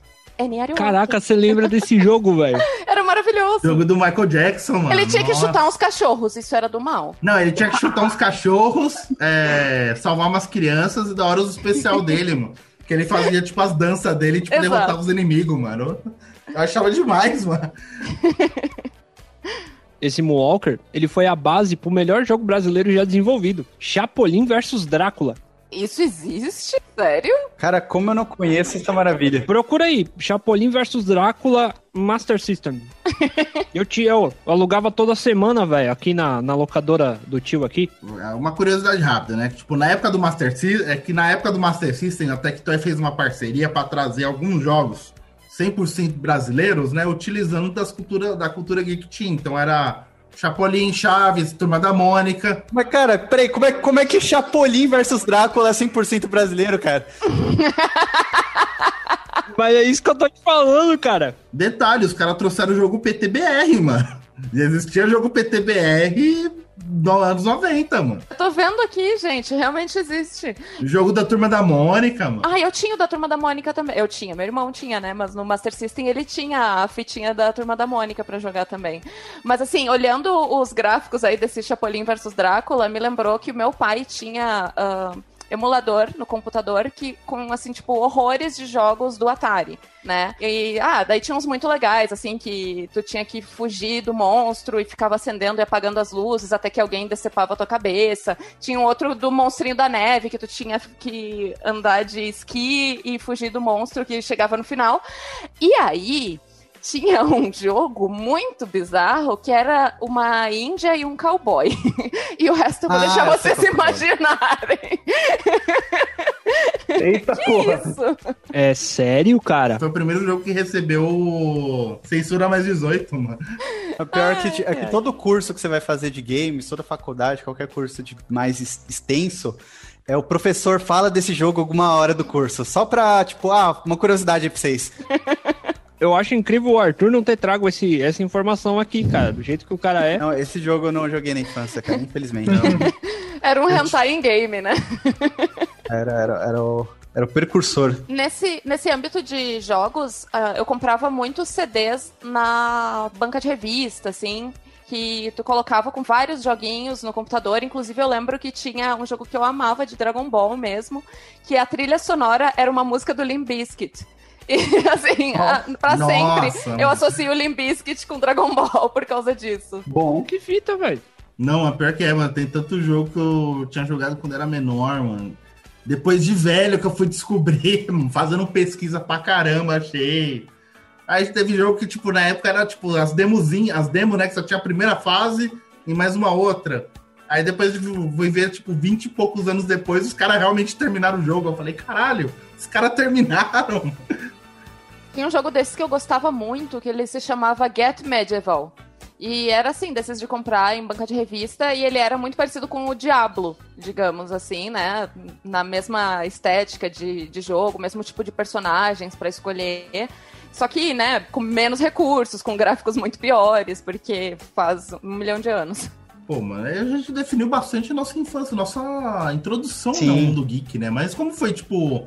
Caraca, você lembra desse jogo, velho? <laughs> Era maravilhoso. Jogo do Michael Jackson, mano. Ele tinha que Nossa. chutar uns cachorros, isso era do mal. Não, ele tinha que chutar uns cachorros, é, salvar umas crianças e da hora o especial dele, mano. Que ele fazia, tipo, as danças dele, tipo, Exato. derrotar os inimigos, mano. Eu achava demais, mano. Esse Moonwalker, ele foi a base pro melhor jogo brasileiro já desenvolvido. Chapolin versus Drácula. Isso existe? Sério? Cara, como eu não conheço essa maravilha. Procura aí, Chapolin versus Drácula Master System. <laughs> eu, te, eu, alugava toda semana, velho, aqui na, na locadora do tio aqui. É uma curiosidade rápida, né? Tipo, na época do Master System, é que na época do Master System, a Tectoy fez uma parceria para trazer alguns jogos 100% brasileiros, né? Utilizando das cultura, da cultura geek team. Então era Chapolin, Chaves, Turma da Mônica. Mas, cara, peraí, como é, como é que Chapolin versus Drácula é 100% brasileiro, cara? <laughs> Mas é isso que eu tô te falando, cara. Detalhe, os caras trouxeram o jogo PTBR, mano. E existia jogo PTBR anos 90, mano. Eu tô vendo aqui, gente, realmente existe. Jogo da Turma da Mônica, mano. Ah, eu tinha o da Turma da Mônica também. Eu tinha, meu irmão tinha, né? Mas no Master System ele tinha a fitinha da Turma da Mônica para jogar também. Mas assim, olhando os gráficos aí desse Chapolin versus Drácula, me lembrou que o meu pai tinha. Uh, emulador no computador que com assim tipo horrores de jogos do Atari, né? E ah, daí tinha uns muito legais assim que tu tinha que fugir do monstro e ficava acendendo e apagando as luzes até que alguém decepava a tua cabeça. Tinha um outro do monstrinho da neve que tu tinha que andar de esqui e fugir do monstro que chegava no final. E aí, tinha <laughs> um jogo muito bizarro que era uma índia e um cowboy. <laughs> e o resto eu vou ah, deixar vocês imaginarem. <laughs> Eita que porra. Isso? É sério, cara? Foi o primeiro jogo que recebeu censura mais 18, mano. O pior ai, é, que, é que todo curso que você vai fazer de games, toda faculdade, qualquer curso de mais extenso, é o professor fala desse jogo alguma hora do curso. Só pra, tipo, ah, uma curiosidade aí pra vocês. Eu acho incrível o Arthur não ter trago esse, essa informação aqui, cara, do jeito que o cara é. Não, esse jogo eu não joguei na infância, cara, infelizmente. <laughs> era um hentai em game, né? <laughs> era, era, era o, era o precursor. Nesse, nesse âmbito de jogos, uh, eu comprava muitos CDs na banca de revista, assim. que tu colocava com vários joguinhos no computador. Inclusive, eu lembro que tinha um jogo que eu amava de Dragon Ball mesmo, que a trilha sonora era uma música do Limp Bizkit. <laughs> E assim, oh, pra nossa, sempre, mano. eu associo o Limp Bizkit com Dragon Ball por causa disso. Bom, que fita, velho. Não, a pior que é, mano. Tem tanto jogo que eu tinha jogado quando era menor, mano. Depois de velho que eu fui descobrir, <laughs> fazendo pesquisa pra caramba, achei. Aí teve jogo que, tipo, na época era, tipo, as demozinhas, as demos, né? Que só tinha a primeira fase e mais uma outra. Aí depois fui ver, tipo, 20 e poucos anos depois, os caras realmente terminaram o jogo. Eu falei, caralho, os caras terminaram. Tinha um jogo desse que eu gostava muito, que ele se chamava Get Medieval. E era assim, desses de comprar em banca de revista, e ele era muito parecido com o Diablo, digamos assim, né? Na mesma estética de, de jogo, mesmo tipo de personagens para escolher. Só que, né, com menos recursos, com gráficos muito piores, porque faz um milhão de anos. Pô, mano, a gente definiu bastante a nossa infância, nossa introdução Sim. no mundo geek, né? Mas como foi, tipo,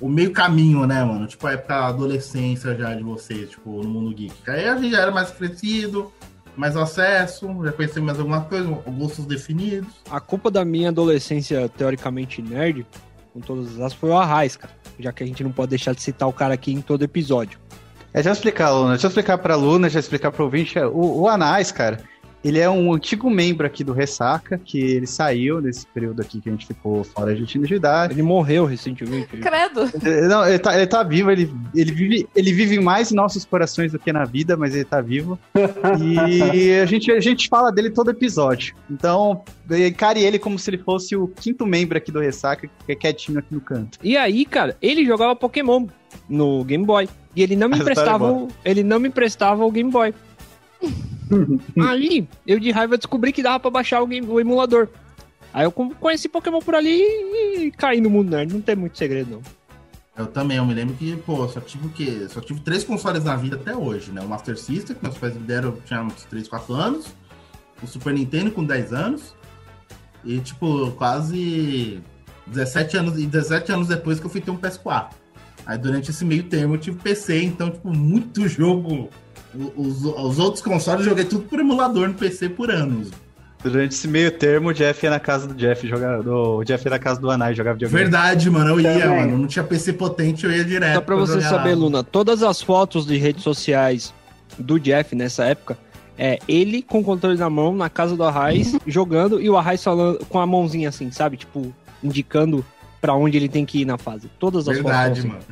o meio caminho, né, mano? Tipo, a época da adolescência já de vocês, tipo, no mundo geek. Aí a gente já era mais crescido, mais acesso, já conheci mais alguma coisa, gostos definidos. A culpa da minha adolescência teoricamente nerd, com todas as foi o Arraiz, cara. Já que a gente não pode deixar de citar o cara aqui em todo episódio. É, deixa eu explicar, Luna. Deixa eu explicar pra Luna, deixa eu explicar pro ouvinte. O, o Anais, cara, ele é um antigo membro aqui do Ressaca, que ele saiu nesse período aqui que a gente ficou fora de atividade. Ele morreu recentemente. Credo! Não, ele tá, ele tá vivo, ele, ele, vive, ele vive mais em nossos corações do que na vida, mas ele tá vivo. <laughs> E a gente, a gente fala dele todo episódio. Então, encare ele como se ele fosse o quinto membro aqui do Ressaca, que é quietinho aqui no canto. E aí, cara, ele jogava Pokémon no Game Boy. E ele não me emprestava, ele não me emprestava o Game Boy. <laughs> <laughs> Aí, eu de raiva descobri que dava pra baixar o, game, o emulador. Aí eu conheci Pokémon por ali e caí no mundo nerd. Não tem muito segredo, não. Eu também, eu me lembro que, pô, só tive o quê? Só tive três consoles na vida até hoje, né? O Master System, que meus pais me deram, eu tinha uns 3, 4 anos. O Super Nintendo com 10 anos. E, tipo, quase 17 anos, e 17 anos depois que eu fui ter um PS4. Aí durante esse meio termo eu tive PC, então, tipo, muito <laughs> jogo os, os outros consoles eu joguei tudo por emulador no PC por anos. Durante esse meio termo, o Jeff ia na casa do Jeff jogar. O Jeff ia na casa do Anai jogava videogame. Verdade, mano. Eu ia, Também. mano. Não tinha PC potente, eu ia direto. Só pra você saber, lá. Luna, todas as fotos de redes sociais do Jeff nessa época é ele com o controle na mão, na casa do Arraiz, <laughs> jogando, e o Arraiz falando com a mãozinha assim, sabe? Tipo, indicando para onde ele tem que ir na fase. Todas as Verdade, fotos.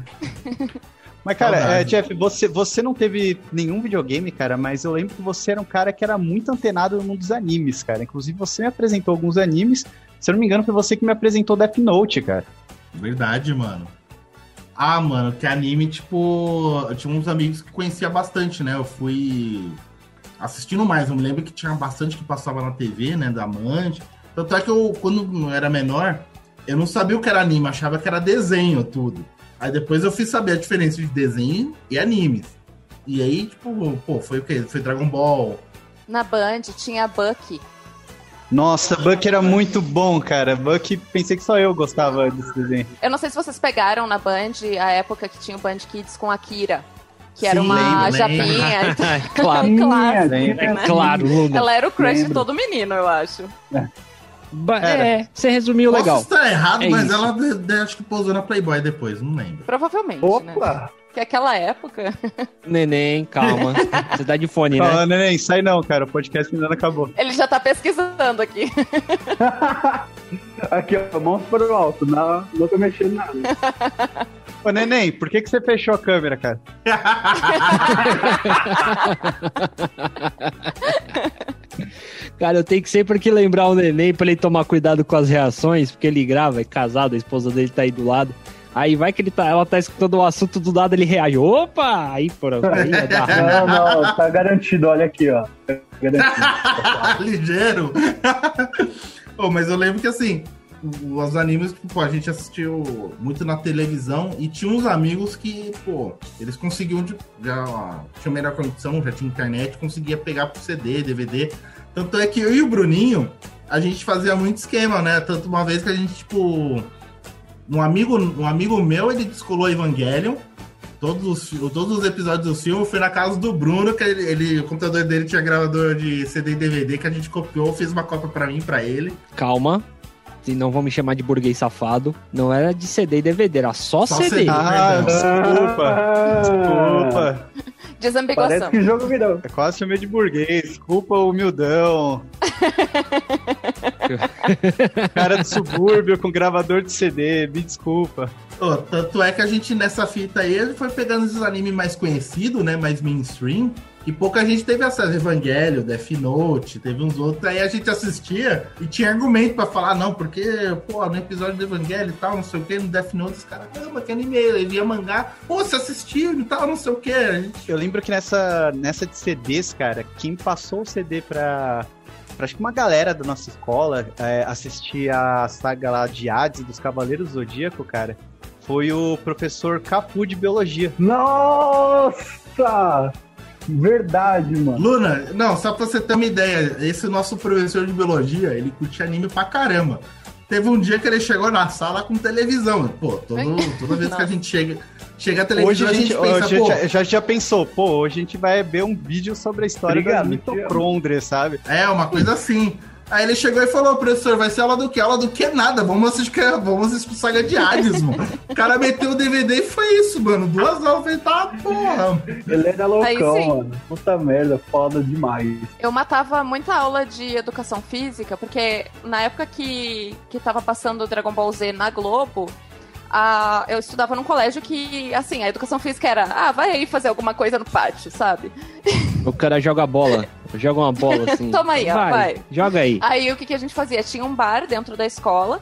Verdade, mano. <laughs> Mas, cara, é, Jeff, você, você não teve nenhum videogame, cara, mas eu lembro que você era um cara que era muito antenado no mundo dos animes, cara. Inclusive, você me apresentou alguns animes. Se eu não me engano, foi você que me apresentou Death Note, cara. Verdade, mano. Ah, mano, que anime, tipo. Eu tinha uns amigos que conhecia bastante, né? Eu fui assistindo mais. Eu me lembro que tinha bastante que passava na TV, né? Da Amante. Tanto é que eu, quando eu era menor, eu não sabia o que era anime, achava que era desenho tudo. Aí depois eu fiz saber a diferença de desenho e animes. E aí, tipo, pô, foi o quê? Foi Dragon Ball. Na Band tinha Bucky. Nossa, Bucky era muito bom, cara. Bucky, pensei que só eu gostava desse desenho. Eu não sei se vocês pegaram na Band a época que tinha o Band Kids com a Kira. Que era Sim, uma lembro, japinha. <laughs> claro, <laughs> claro, né? claro. Ela era o crush lembro. de todo menino, eu acho. É. É, você resumiu Posso legal. estar errado, é mas isso. ela de, de, acho que pousou na Playboy depois, não lembro. Provavelmente, né? Opa! Né? Que aquela época. <laughs> Neném, calma. Você tá de fone, né? Neném, sai não, cara. O podcast ainda não acabou. Ele já tá pesquisando aqui. <laughs> aqui, ó, mãos para o alto. Não, não tô mexendo nada. <laughs> Ô, neném, por que, que você fechou a câmera, cara? Cara, eu tenho que sempre que lembrar o neném pra ele tomar cuidado com as reações, porque ele grava, é casado, a esposa dele tá aí do lado. Aí vai que ele tá, ela tá escutando o assunto do nada, ele reage. Opa! Aí, pronto. Aí <laughs> não, não, tá garantido, olha aqui, ó. Tá garantido. <laughs> Ligeiro. <laughs> oh, mas eu lembro que assim, os animes, pô, a gente assistiu muito na televisão e tinha uns amigos que, pô, eles conseguiam, já tinha melhor condição, já tinha internet, conseguia pegar pro CD, DVD. Tanto é que eu e o Bruninho, a gente fazia muito esquema, né? Tanto uma vez que a gente, tipo. Um amigo, um amigo meu, ele descolou Evangelion, todos os, todos os episódios do filme, fui na casa do Bruno, que ele, ele, o computador dele tinha gravador de CD e DVD que a gente copiou, fez uma cópia pra mim pra ele. Calma. E não vão me chamar de burguês safado. Não era de CD e DVD, era só, Só CD. CD. Ah, desculpa. Desculpa. Desambiguação. Parece que jogo virou. É quase chamei de burguês. Desculpa, humildão. <laughs> Cara do subúrbio com gravador de CD, me desculpa. Ô, tanto é que a gente nessa fita aí ele foi pegando esses animes mais conhecidos, né? Mais mainstream. E pouca gente teve acesso. Evangelho, Death Note, teve uns outros. Aí a gente assistia e tinha argumento pra falar, não, porque, pô, no episódio do Evangelho e tal, não sei o que, no Death Note, os caras, caramba, que anime, ele via mangá, pô, você assistiu e tal, não sei o que. Gente... Eu lembro que nessa, nessa de CDs, cara, quem passou o CD pra, pra acho que uma galera da nossa escola é, assistir a saga lá de Hades dos Cavaleiros Zodíaco, cara, foi o professor Capu de Biologia. Nossa! Verdade, mano. Luna, não, só pra você ter uma ideia, esse nosso professor de biologia, ele curte anime pra caramba. Teve um dia que ele chegou na sala com televisão. Pô, todo, toda vez que a gente chega, chega a Hoje televisão, a gente, pensa, hoje pô, já, já, já pensou, pô, hoje a gente vai ver um vídeo sobre a história Obrigado, das mitocôndrias, sabe? É, uma coisa assim. Aí ele chegou e falou, professor, vai ser aula do quê? Aula do que nada, vamos assistir, vamos assistir Saga de Hades, mano. O cara meteu o DVD e foi isso, mano. Duas aulas, falei, tá, porra. Ele era loucão, mano. Puta merda, foda demais. Eu matava muita aula de educação física, porque na época que, que tava passando o Dragon Ball Z na Globo, a, eu estudava num colégio que, assim, a educação física era, ah, vai aí fazer alguma coisa no pátio, sabe? O cara joga bola. <laughs> Joga uma bola <laughs> assim. Toma aí, ó, vai. Joga aí. Aí o que, que a gente fazia? Tinha um bar dentro da escola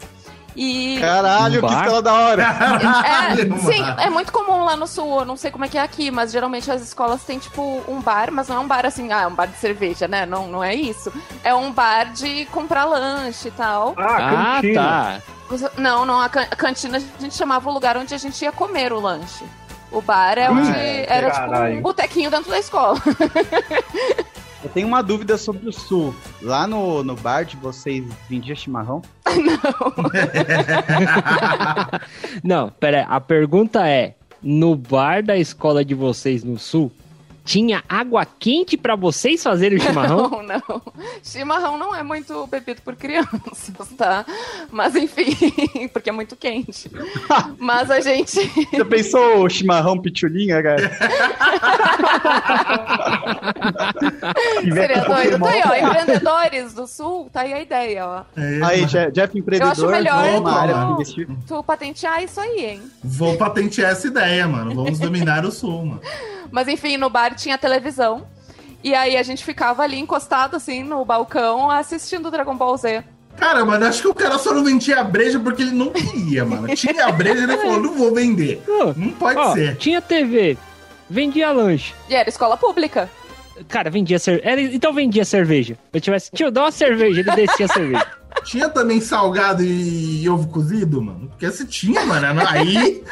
e. Caralho, que Bar? escola da hora! <laughs> É, sim, é muito comum lá no sul, eu não sei como é que é aqui, mas geralmente as escolas têm, tipo, um bar, mas não é um bar assim, ah, é um bar de cerveja, né? Não, não é isso. É um bar de comprar lanche e tal. Ah, Ah, cantina. tá. Não, não, a, can- a cantina a gente chamava o lugar onde a gente ia comer o lanche. O bar é onde era tipo caralho. um botequinho dentro da escola. <laughs> Eu tenho uma dúvida sobre o sul. Lá no, no bar de vocês vendia chimarrão? Não, <laughs> pera aí. A pergunta é: no bar da escola de vocês no sul, tinha água quente pra vocês fazerem o chimarrão? <laughs> Não, não. Chimarrão não é muito bebido por crianças, tá? Mas enfim, <laughs> porque é muito quente. Mas a gente. <laughs> Você pensou o chimarrão pitulinha, cara? Seria doido. Tá aí, ó. Empreendedores do sul, tá aí a ideia, ó. É, Aí. Jeff, empreendedor, Eu acho melhor tu- área. Tu patentear isso aí, hein? Vou patentear essa ideia, mano. Vamos dominar o sul, mano. Mas enfim, no bar tinha televisão. E aí a gente ficava ali encostado, assim, no balcão, assistindo Dragon Ball Z. Cara, mano, acho que o cara só não vendia a breja porque ele não queria, mano. Tinha a breja e ele falou, não vou vender. Não pode ó, ser. tinha TV, vendia lanche. E era escola pública. Cara, vendia cerveja. Então vendia cerveja. Eu tivesse, tio, dá uma cerveja, ele descia a cerveja. <laughs> Tinha também salgado e ovo cozido, mano. Porque se tinha, mano, aí.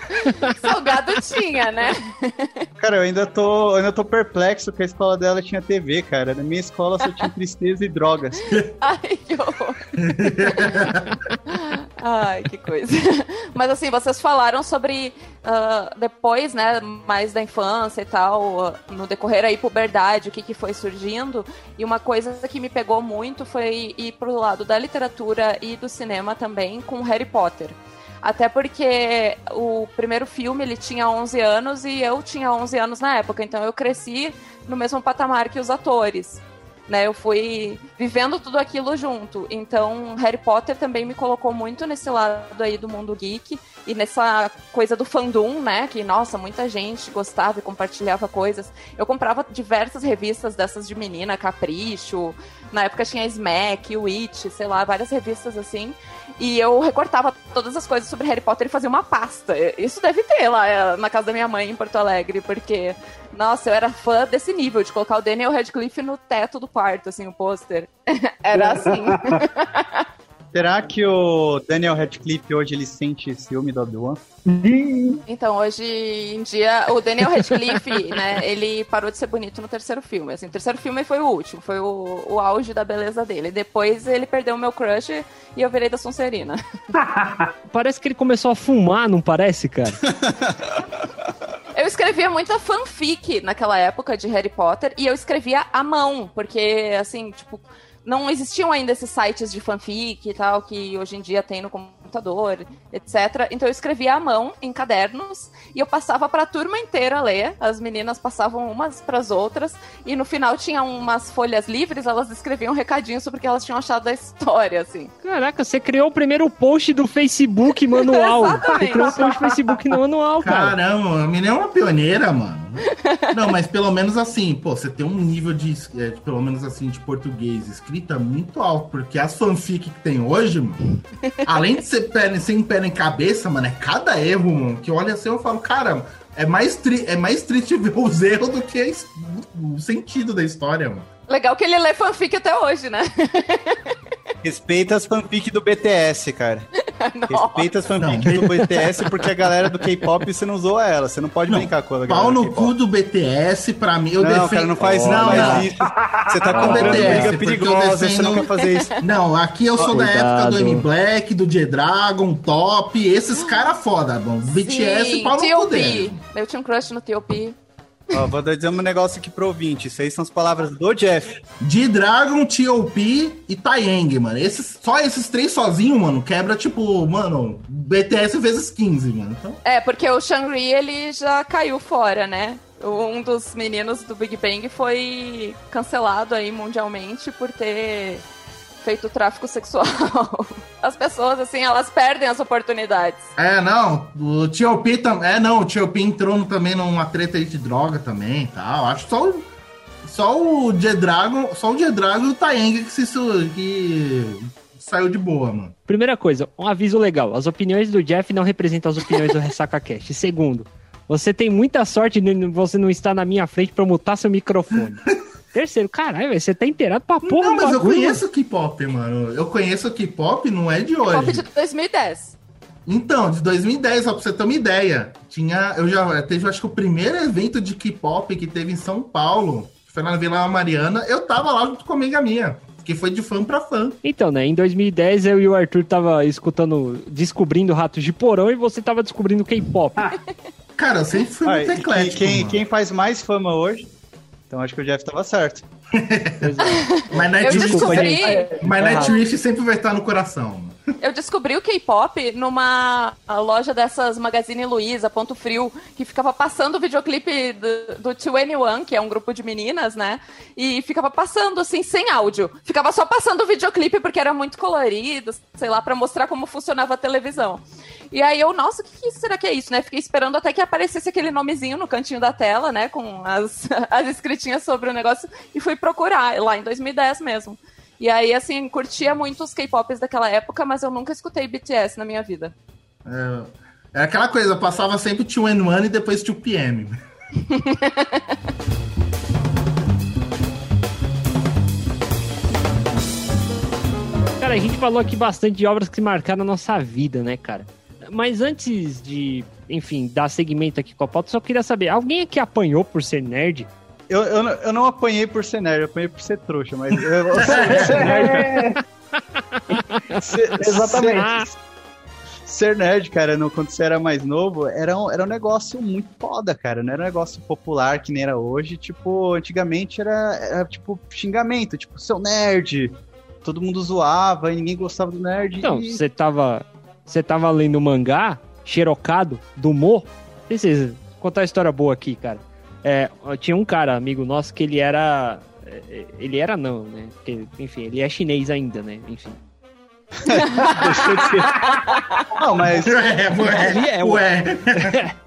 <laughs> Salgado tinha, né? Cara, eu ainda tô, eu ainda tô perplexo que a escola dela tinha TV, cara. Na minha escola só tinha tristeza e drogas. <laughs> Ai, que horror. Ai, que coisa. <laughs> Mas assim, vocês falaram sobre ah, depois, né, mais da infância e tal, ah, no decorrer aí puberdade, o que, que foi surgindo. E uma coisa que me pegou muito foi ir pro lado da literatura e do cinema também com Harry Potter. Até porque o primeiro filme ele tinha 11 anos e eu tinha 11 anos na época, então eu cresci no mesmo patamar que os atores né? Eu fui vivendo tudo aquilo junto. Então, Harry Potter também me colocou muito nesse lado aí do mundo geek e nessa coisa do fandom, né? Que, nossa, muita gente gostava e compartilhava coisas. Eu comprava diversas revistas dessas de menina, Capricho. Na época tinha Smack, Witch, sei lá, várias revistas assim. E eu recortava todas as coisas sobre Harry Potter e fazia uma pasta. Isso deve ter lá eh, na casa da minha mãe em Porto Alegre, porque, nossa, eu era fã desse nível, de colocar o Daniel Radcliffe no teto do quarto, assim, o pôster. <laughs> Era assim. <laughs> Será que o Daniel Radcliffe hoje ele sente ciúme do Obi-Wan? Então, hoje em dia, o Daniel Radcliffe, <laughs> né, ele parou de ser bonito no terceiro filme. Assim, o terceiro filme foi o último, foi o, o auge da beleza dele. Depois ele perdeu o meu crush e eu virei da Sonserina. <laughs> Parece que ele começou a fumar, não parece, cara? <laughs> Eu escrevia muita fanfic naquela época de Harry Potter e eu escrevia à mão, porque, assim, tipo, não existiam ainda esses sites de fanfic e tal que hoje em dia tem no computador, etc. Então eu escrevia à mão em cadernos e eu passava para a turma inteira ler. As meninas passavam umas para as outras e no final tinha umas folhas livres, elas escreviam um recadinho sobre o que elas tinham achado da história, assim. Caraca, você criou o primeiro post do Facebook manual. <laughs> você criou o post do Facebook no manual, cara. Caramba, a menina é uma pioneira, mano. <laughs> Não, mas pelo menos assim, pô, você tem um nível de, é, de, pelo menos assim, de português escrita muito alto, porque as fanfic que tem hoje, mano, <laughs> além de ser pé, sem pé em cabeça, mano, é cada erro, mano, que olha assim eu falo, cara, é mais, tri, é mais triste ver os erros do que o sentido da história, mano. Legal que ele lê fanfic até hoje, né? Respeita as fanfic do BTS, cara. <laughs> <laughs> Respeita as fanfic do BTS, porque a galera do K-pop você não usou ela. Você não pode não, brincar com a galera. Pau no cu do BTS, pra mim, eu não, defendo. Cara, não faz, oh, não, não. isso. Você tá comprando briga perigosa, defendo... você não quer fazer isso. <laughs> Não, aqui eu sou oh, da cuidado. época do M-Black, do G-Dragon, Top, esses caras foda, bom. BTS, pau no cu dele. Eu tinha um crush no T.O.P. Ó, vou dizer um negócio aqui pro ouvinte. Isso aí são as palavras do Jeff. De Dragon, T.O.P. e Taeyang, mano. Esses, só esses três sozinhos, mano, quebra, tipo, mano, BTS vezes 15, mano. Então... É, porque o Shangri, ele já caiu fora, né? Um dos meninos do Big Bang foi cancelado aí mundialmente por ter feito tráfico sexual. <laughs> As pessoas, assim, elas perdem as oportunidades. É, não, o T.O.P. também. É, não, o T.O.P. entrou também numa treta aí de droga também e tal. Acho só o. Só o G-Dragon, só o G-Dragon e o Taeng que, se, que saiu de boa, mano. Primeira coisa, um aviso legal. As opiniões do Jeff não representam as opiniões do Ressaca <laughs> Cast. Segundo, você tem muita sorte de você não estar na minha frente para mutar seu microfone. Terceiro, caralho, você tá inteirado pra porra. Não, mas eu conheço K-pop, mano. Eu conheço K-pop, não é de hoje. K-pop de 2010. Então, de 2010, só pra você ter uma ideia. Tinha. Eu já teve, acho que o primeiro evento de K-pop que teve em São Paulo, que foi na Vila Mariana, eu tava lá junto com a amiga minha. Que foi de fã pra fã. Então, né? Em 2010 eu e o Arthur tava escutando, descobrindo Ratos de Porão e você tava descobrindo K-pop. Cara, eu sempre fui muito eclético. Quem, quem faz mais fama hoje? Então acho que o Jeff tava certo. <laughs> Mas Nightwish, Mas Nightwish sempre vai estar no coração. Eu descobri o K-pop numa loja dessas Magazine Luiza, Ponto Frio, que ficava passando o videoclipe do, do 2NE1, que é um grupo de meninas, né? E ficava passando, assim, sem áudio. Ficava só passando o videoclipe porque era muito colorido, sei lá, para mostrar como funcionava a televisão. E aí eu, nossa, o que, que, será que é isso, né? Fiquei esperando até que aparecesse aquele nomezinho no cantinho da tela, né? Com as, <laughs> as escritinhas sobre o negócio. E fui procurar, lá em 2010 mesmo. E aí, assim, curtia muito os K-pops daquela época, mas eu nunca escutei BTS na minha vida. É, é aquela coisa, passava sempre Tio N1 e depois Tio PM. <laughs> cara, a gente falou aqui bastante de obras que marcaram a nossa vida, né, cara? Mas antes de, enfim, dar segmento aqui com a pauta, só queria saber, alguém aqui apanhou por ser nerd? Eu, eu, eu não apanhei por ser nerd, eu apanhei por ser trouxa, mas. Eu, eu <laughs> ser nerd. ser, Exatamente. Ser, ser nerd, cara, no, quando você era mais novo, era um, era um negócio muito foda, cara. Não era um negócio popular que nem era hoje. Tipo, antigamente era, era tipo xingamento, tipo, seu nerd. Todo mundo zoava e ninguém gostava do nerd. Não, e... você tava. Você tava lendo mangá, xerocado, do Mo. Precisa contar uma história boa aqui, cara. É, tinha um cara, amigo nosso, que ele era. É, ele era não, né? Porque, enfim, ele é chinês ainda, né? Enfim. <laughs> não, mas. É, ele é, ué. <laughs>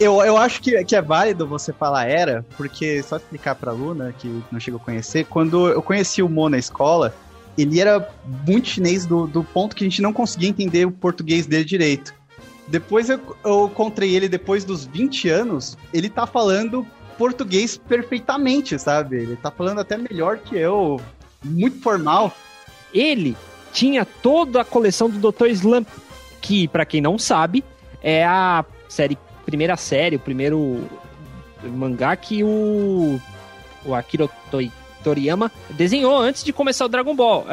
Eu, eu acho que, que é válido você falar era, porque só explicar pra Luna, que não chegou a conhecer, quando eu conheci o Mo na escola, ele era muito chinês do, do ponto que a gente não conseguia entender o português dele direito. Depois eu, eu encontrei ele depois dos 20 anos, ele tá falando português perfeitamente, sabe? Ele tá falando até melhor que eu, muito formal. Ele tinha toda a coleção do Dr. Slump, que, para quem não sabe, é a série primeira série, o primeiro mangá que o, o Akira Toriyama desenhou antes de começar o Dragon Ball.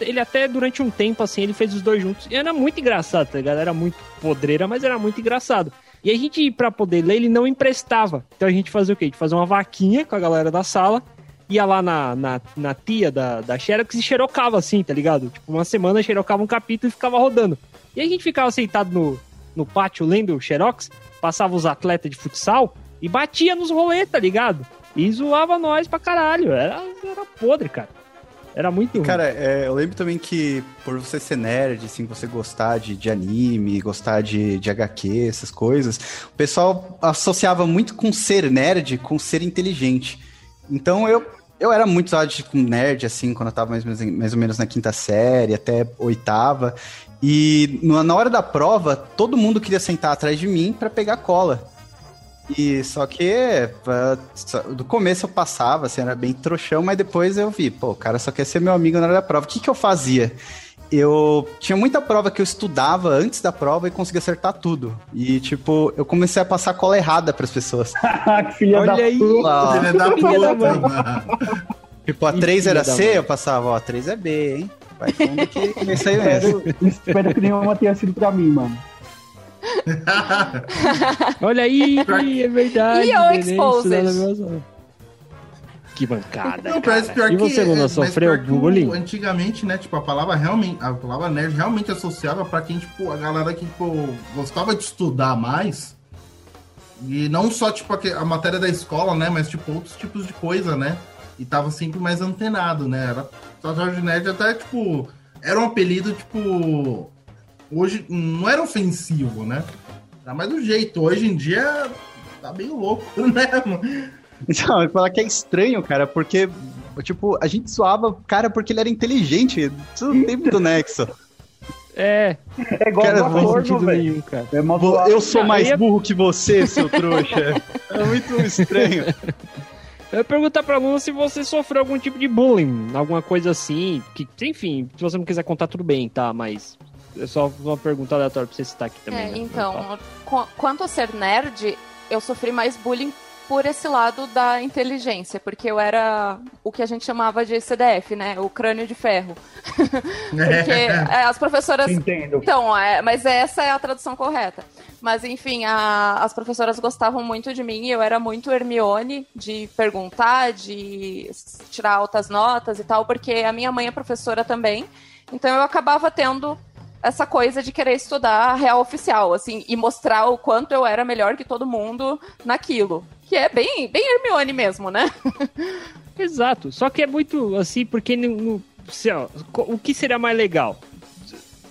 Ele até durante um tempo assim ele fez os dois juntos. E era muito engraçado, tá ligado? Era muito podreira, mas era muito engraçado. E a gente, pra poder ler, ele não emprestava. Então a gente fazia o quê? A gente fazia uma vaquinha com a galera da sala, ia lá na, na, na tia da, da Xerox e xerocava assim, tá ligado? Tipo, uma semana xerocava um capítulo e ficava rodando. E a gente ficava sentado no, no pátio lendo o Xerox, passava os atletas de futsal e batia nos rolês, tá ligado? E zoava nós pra caralho. Era, era podre, cara. Era muito ruim. Cara, é, eu lembro também que por você ser nerd, assim, você gostar de, de anime, gostar de, de HQ, essas coisas, o pessoal associava muito com ser nerd, com ser inteligente. Então eu, eu era muito com nerd, assim, quando eu tava mais, mais ou menos na quinta série, até oitava. E na hora da prova, todo mundo queria sentar atrás de mim para pegar cola. E só que do começo eu passava, assim, era bem trouxão, mas depois eu vi, pô, o cara só quer ser meu amigo na hora da prova. O que, que eu fazia? Eu tinha muita prova que eu estudava antes da prova e conseguia acertar tudo. E, tipo, eu comecei a passar cola errada pras pessoas. que <laughs> filha Olha da aí, puta. Filha da Filha da puta. <laughs> Tipo, a Ih, 3 era C, mãe. eu passava, ó, a 3 é B, hein? Vai fundo que <laughs> é aí mesmo. Espero, espero que nenhuma tenha sido pra mim, mano. <laughs> Olha aí, é verdade. E eu exposed. Que bancada. Não, parece pior E que, você, Luna, é, sofreu o- bullying? Antigamente, né, tipo, a palavra realmente, a palavra nerd realmente associava pra quem, tipo, a galera que, tipo, gostava de estudar mais. E não só, tipo, aque- a matéria da escola, né, mas, tipo, outros tipos de coisa, né? E tava sempre mais antenado, né? Era, tatuagem de nerd até, tipo, era um apelido, tipo, hoje, não era ofensivo, né? Era mais do jeito. Hoje em dia, tá meio louco, <laughs> né, mano? Então, eu falar que é estranho, cara, porque, tipo, a gente zoava o cara porque ele era inteligente. Isso não tem muito nexo. É, É igual Cara, do não faz acordo, sentido velho. nenhum, cara. É uma Pô, Eu sou mais burro que você, seu trouxa. É muito estranho. Eu ia perguntar pra Luna se você sofreu algum tipo de bullying, alguma coisa assim. Que, enfim, se você não quiser contar, tudo bem, tá? Mas é só uma pergunta aleatória pra você citar aqui também. É, né? então, qu- quanto a ser nerd, eu sofri mais bullying por esse lado da inteligência, porque eu era o que a gente chamava de CDF, né? O crânio de ferro. <laughs> Porque é, as professoras Entendo. Então, é, mas essa é a tradução correta. Mas, enfim, a- as professoras gostavam muito de mim e eu era muito Hermione de perguntar, de tirar altas notas e tal, porque a minha mãe é professora também. Então, eu acabava tendo essa coisa de querer estudar real oficial, assim, e mostrar o quanto eu era melhor que todo mundo naquilo. Que é bem, bem Hermione mesmo, né? <laughs> Exato. Só que é muito assim, porque no, no- co- o que seria mais legal?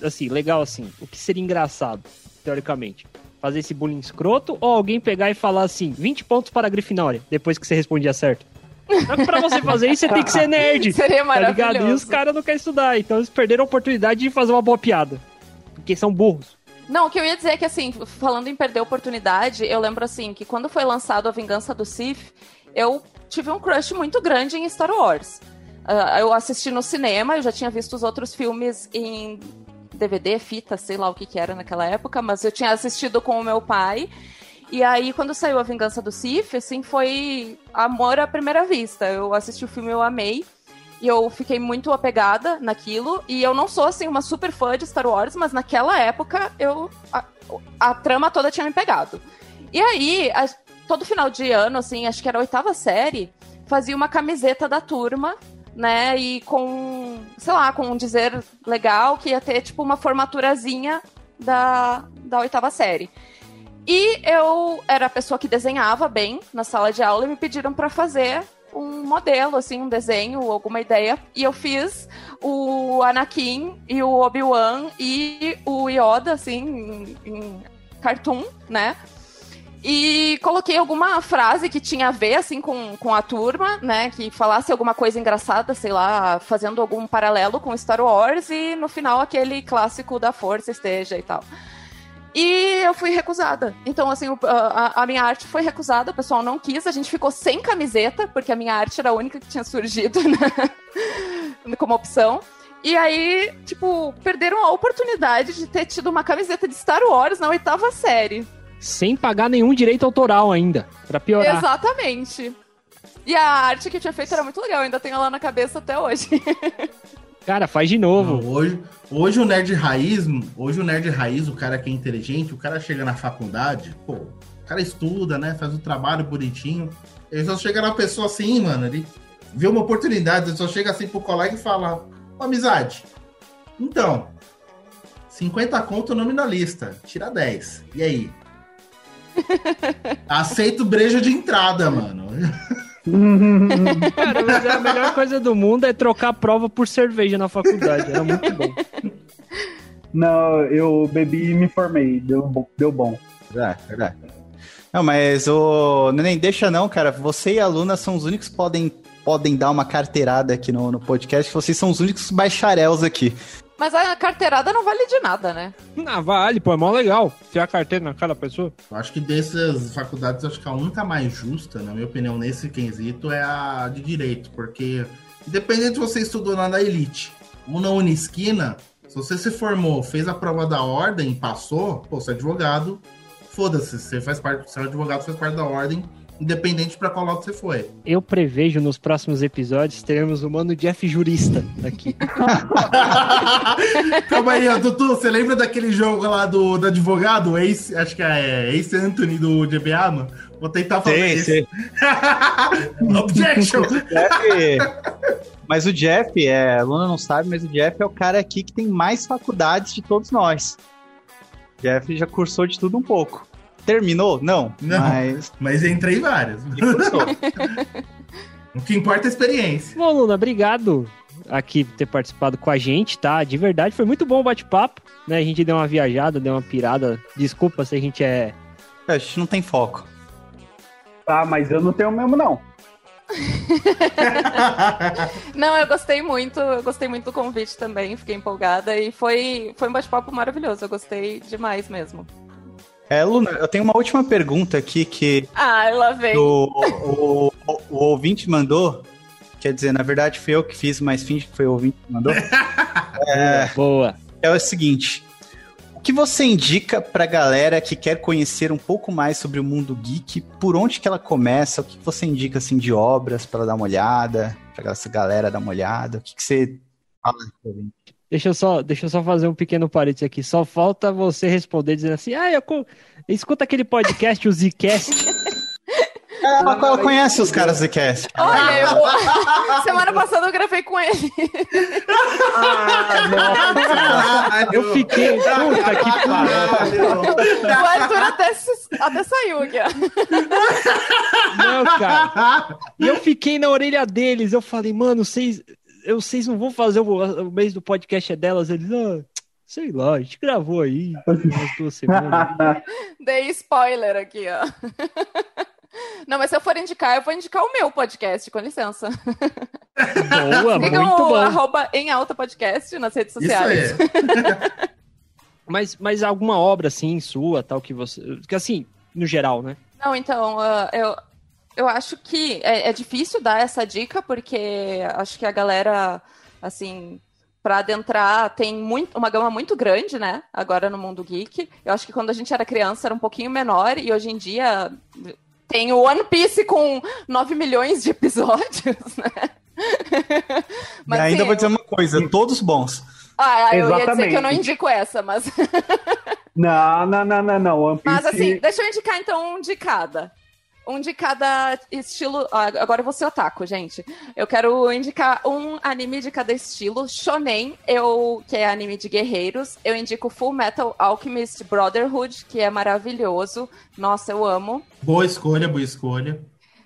Assim, legal assim. O que seria engraçado, teoricamente? Fazer esse bullying escroto ou alguém pegar e falar assim, 20 pontos para a Grifinória, depois que você respondia certo? Só que pra você fazer isso, você tem que ser nerd. <laughs> Seria Tá ligado? E os maravilhoso. caras não querem estudar, então eles perderam a oportunidade de fazer uma boa piada. Porque são burros. Não, o que eu ia dizer é que, assim, falando em perder oportunidade, eu lembro, assim, que quando foi lançado A Vingança do Sith, eu tive um crush muito grande em Star Wars. Ah, eu assisti no cinema, eu já tinha visto os outros filmes em DVD, fita, sei lá o que que era naquela época, mas eu tinha assistido com o meu pai. E aí, quando saiu A Vingança do Sith, assim, foi amor à primeira vista. Eu assisti o filme, eu amei. E eu fiquei muito apegada naquilo. E eu não sou, assim, uma super fã de Star Wars, mas naquela época eu. A, a trama toda tinha me pegado. E aí, a- todo final de ano, assim, acho que era a oitava série, fazia uma camiseta da turma, né? E com, sei lá, com um dizer legal que ia ter, tipo, uma formaturazinha da, da oitava série. E eu era a pessoa que desenhava bem na sala de aula e me pediram para fazer um modelo, assim, um desenho, alguma ideia. E eu fiz o Anakin e o Obi-Wan e o Yoda, assim, em, em cartoon, né? E coloquei alguma frase que tinha a ver, assim, com, com a turma, né? Que falasse alguma coisa engraçada, sei lá, fazendo algum paralelo com Star Wars. E no final, aquele clássico da força esteja e tal. E eu fui recusada. Então, assim, o- a, a minha arte foi recusada, o pessoal não quis, a gente ficou sem camiseta, porque a minha arte era a única que tinha surgido <laughs> né? como opção. E aí, tipo, perderam a oportunidade de ter tido uma camiseta de Star Wars na oitava série. Sem pagar nenhum direito autoral ainda, pra piorar. Exatamente. E a arte que eu tinha feito era muito legal, ainda tenho ela na cabeça até hoje. <laughs> Cara, faz de novo. Não, hoje, hoje o nerd raiz, hoje o nerd raiz, o cara que é inteligente, o cara chega na faculdade, pô, o cara estuda, né? Faz o trabalho bonitinho. Ele só chega na pessoa assim, mano, ele vê uma oportunidade, ele só chega assim pro colega e fala: Ô, amizade, então, 50 conto nominalista, tira 10. E aí? <laughs> Aceito breja de entrada, mano. <laughs> <laughs> Cara, mas a melhor coisa do mundo é trocar a prova por cerveja na faculdade. Era muito bom. Não, eu bebi e me formei. Deu, bom- deu bom. Verdade, verdade. Não, mas o. Nem deixa não, cara. Você e a Luna são os únicos que podem, podem dar uma carteirada aqui no, no podcast. Vocês são os únicos bacharéus aqui. Mas a carteirada não vale de nada, né? Ah, vale, pô, é mó legal. Tirar a carteira na cara da pessoa. Eu acho que dessas faculdades, acho que a única mais justa, na minha opinião, nesse quesito, é a de direito, porque independente se você estudou lá na elite ou na Unisquina, se você se formou, fez a prova da ordem, passou, pô, você é advogado, foda-se, você faz parte, você é advogado, faz parte da ordem, independente pra qual lado você foi. Eu prevejo nos próximos episódios teremos o mano Jeff Jurista aqui. <laughs> Calma aí, ó, Dudu, você lembra daquele jogo lá do, do advogado, Ace, acho que é Ace Anthony do GBA, mano? Vou tentar fazer isso. <laughs> Objection! Jeff... Mas o Jeff, é, a Luna não sabe, mas o Jeff é o cara aqui que tem mais faculdades de todos nós. Jeff já cursou de tudo um pouco. Terminou? Não. Não. Mas Mas entrei em várias. <laughs> O que importa é a experiência. Bom, Luna, obrigado aqui por ter participado com a gente, tá? De verdade, foi muito bom o bate-papo, né? A gente deu uma viajada, deu uma pirada. Desculpa se a gente é. a gente não tem foco. Tá, mas eu não tenho mesmo, não. <laughs> Não, eu gostei muito, eu gostei muito do convite também, fiquei empolgada e foi, foi um bate-papo maravilhoso, eu gostei demais mesmo. É, Luna, eu tenho uma última pergunta aqui que Ah, lá vem. o, o, o, o ouvinte mandou. Quer dizer, na verdade foi eu que fiz, mas finge que foi o ouvinte que mandou. <laughs> Boa. É o seguinte: o que você indica pra galera que quer conhecer um pouco mais sobre o mundo geek? Por onde que ela começa? O que você indica assim de obras para dar uma olhada? Pra essa galera dar uma olhada? O que, que você fala pro ouvinte? Deixa eu, só, deixa eu só fazer um pequeno parênteses aqui. Só falta você responder dizendo assim: ah, eu co- escuta aquele podcast, o Zcast. <laughs> Ela ela conhece os caras do Cast. <laughs> Olha, eu, <laughs> semana passada eu gravei com ele. Eu fiquei. Puta que pariu. O Arthur até, até saiu aqui, ó. Não, cara. E eu fiquei na orelha deles. Eu falei, mano, vocês, eu, vocês não vão fazer o, o mês do podcast é delas? Eles, ah, sei lá, a gente gravou aí umas duas semanas. <laughs> Dei spoiler aqui, ó. <laughs> Não, mas se eu for indicar, eu vou indicar o meu podcast, com licença. Boa, <laughs> Sigam muito o bom. arroba em alta podcast nas redes Isso sociais. aí. Mas, mas alguma obra assim, sua, tal, que você. Que assim, no geral, né? Não, então, ah, eu, eu acho que é, é difícil dar essa dica, porque acho que a galera, assim, para adentrar, tem muito, uma gama muito grande, né? Agora no mundo geek. Eu acho que quando a gente era criança era um pouquinho menor, e hoje em dia tem o One Piece com 9 milhões de episódios, <laughs> né? e ainda sim, vou dizer uma coisa: todos bons. Ah, eu ia dizer que eu não Exatamente. indico essa, mas. Não, não, não, não, não. One Piece. Mas assim, deixa eu indicar então um de cada. Um de cada estilo. ah, Agora eu vou ser otaku, gente. Eu quero indicar um anime de cada estilo. Shonen, eu, que é anime de guerreiros. Eu indico Full Metal Alchemist Brotherhood, que é maravilhoso. Nossa, eu amo. Boa escolha, boa escolha.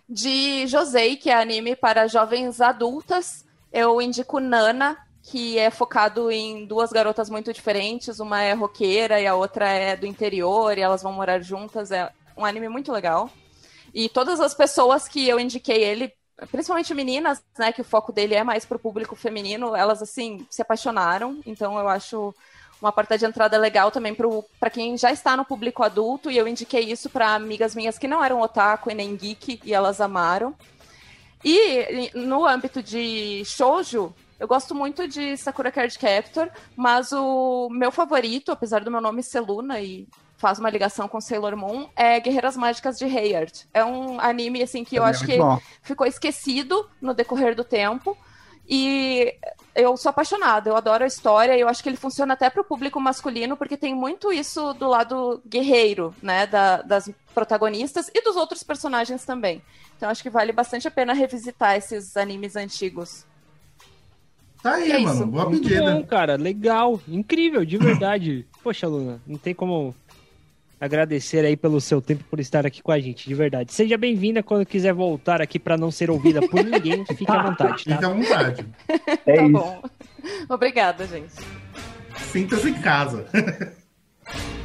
De Josei, que é anime para jovens adultas, eu indico Nana, que é focado em duas garotas muito diferentes. Uma é roqueira e a outra é do interior, e elas vão morar juntas. É um anime muito legal. E todas as pessoas que eu indiquei ele, principalmente meninas, né, que o foco dele é mais pro público feminino, elas, assim, se apaixonaram. Então eu acho uma porta de entrada legal também para quem já está no público adulto, e eu indiquei isso para amigas minhas que não eram otaku e nem geek, e elas amaram. E no âmbito de shoujo, eu gosto muito de Sakura Card Captor, mas o meu favorito, apesar do meu nome ser Luna e faz uma ligação com Sailor Moon, é Guerreiras Mágicas de Heiyard. É um anime assim que eu Também é acho que bom. ficou esquecido no decorrer do tempo. E eu sou apaixonada, eu adoro a história e eu acho que ele funciona até para o público masculino, porque tem muito isso do lado guerreiro, né, da, das protagonistas e dos outros personagens também. Então acho que vale bastante a pena revisitar esses animes antigos. Tá aí, É mano. isso. Boa Muito pedida. bom, cara. Legal. Incrível, de verdade. Poxa, Luna, não tem como agradecer aí pelo seu tempo por estar aqui com a gente, de verdade. Seja bem-vinda quando quiser voltar aqui para não ser ouvida por ninguém, <laughs> fique à vontade, <laughs> tá? Fica à vontade. É tá isso. bom. Obrigada, gente. Sinta-se em casa. <laughs>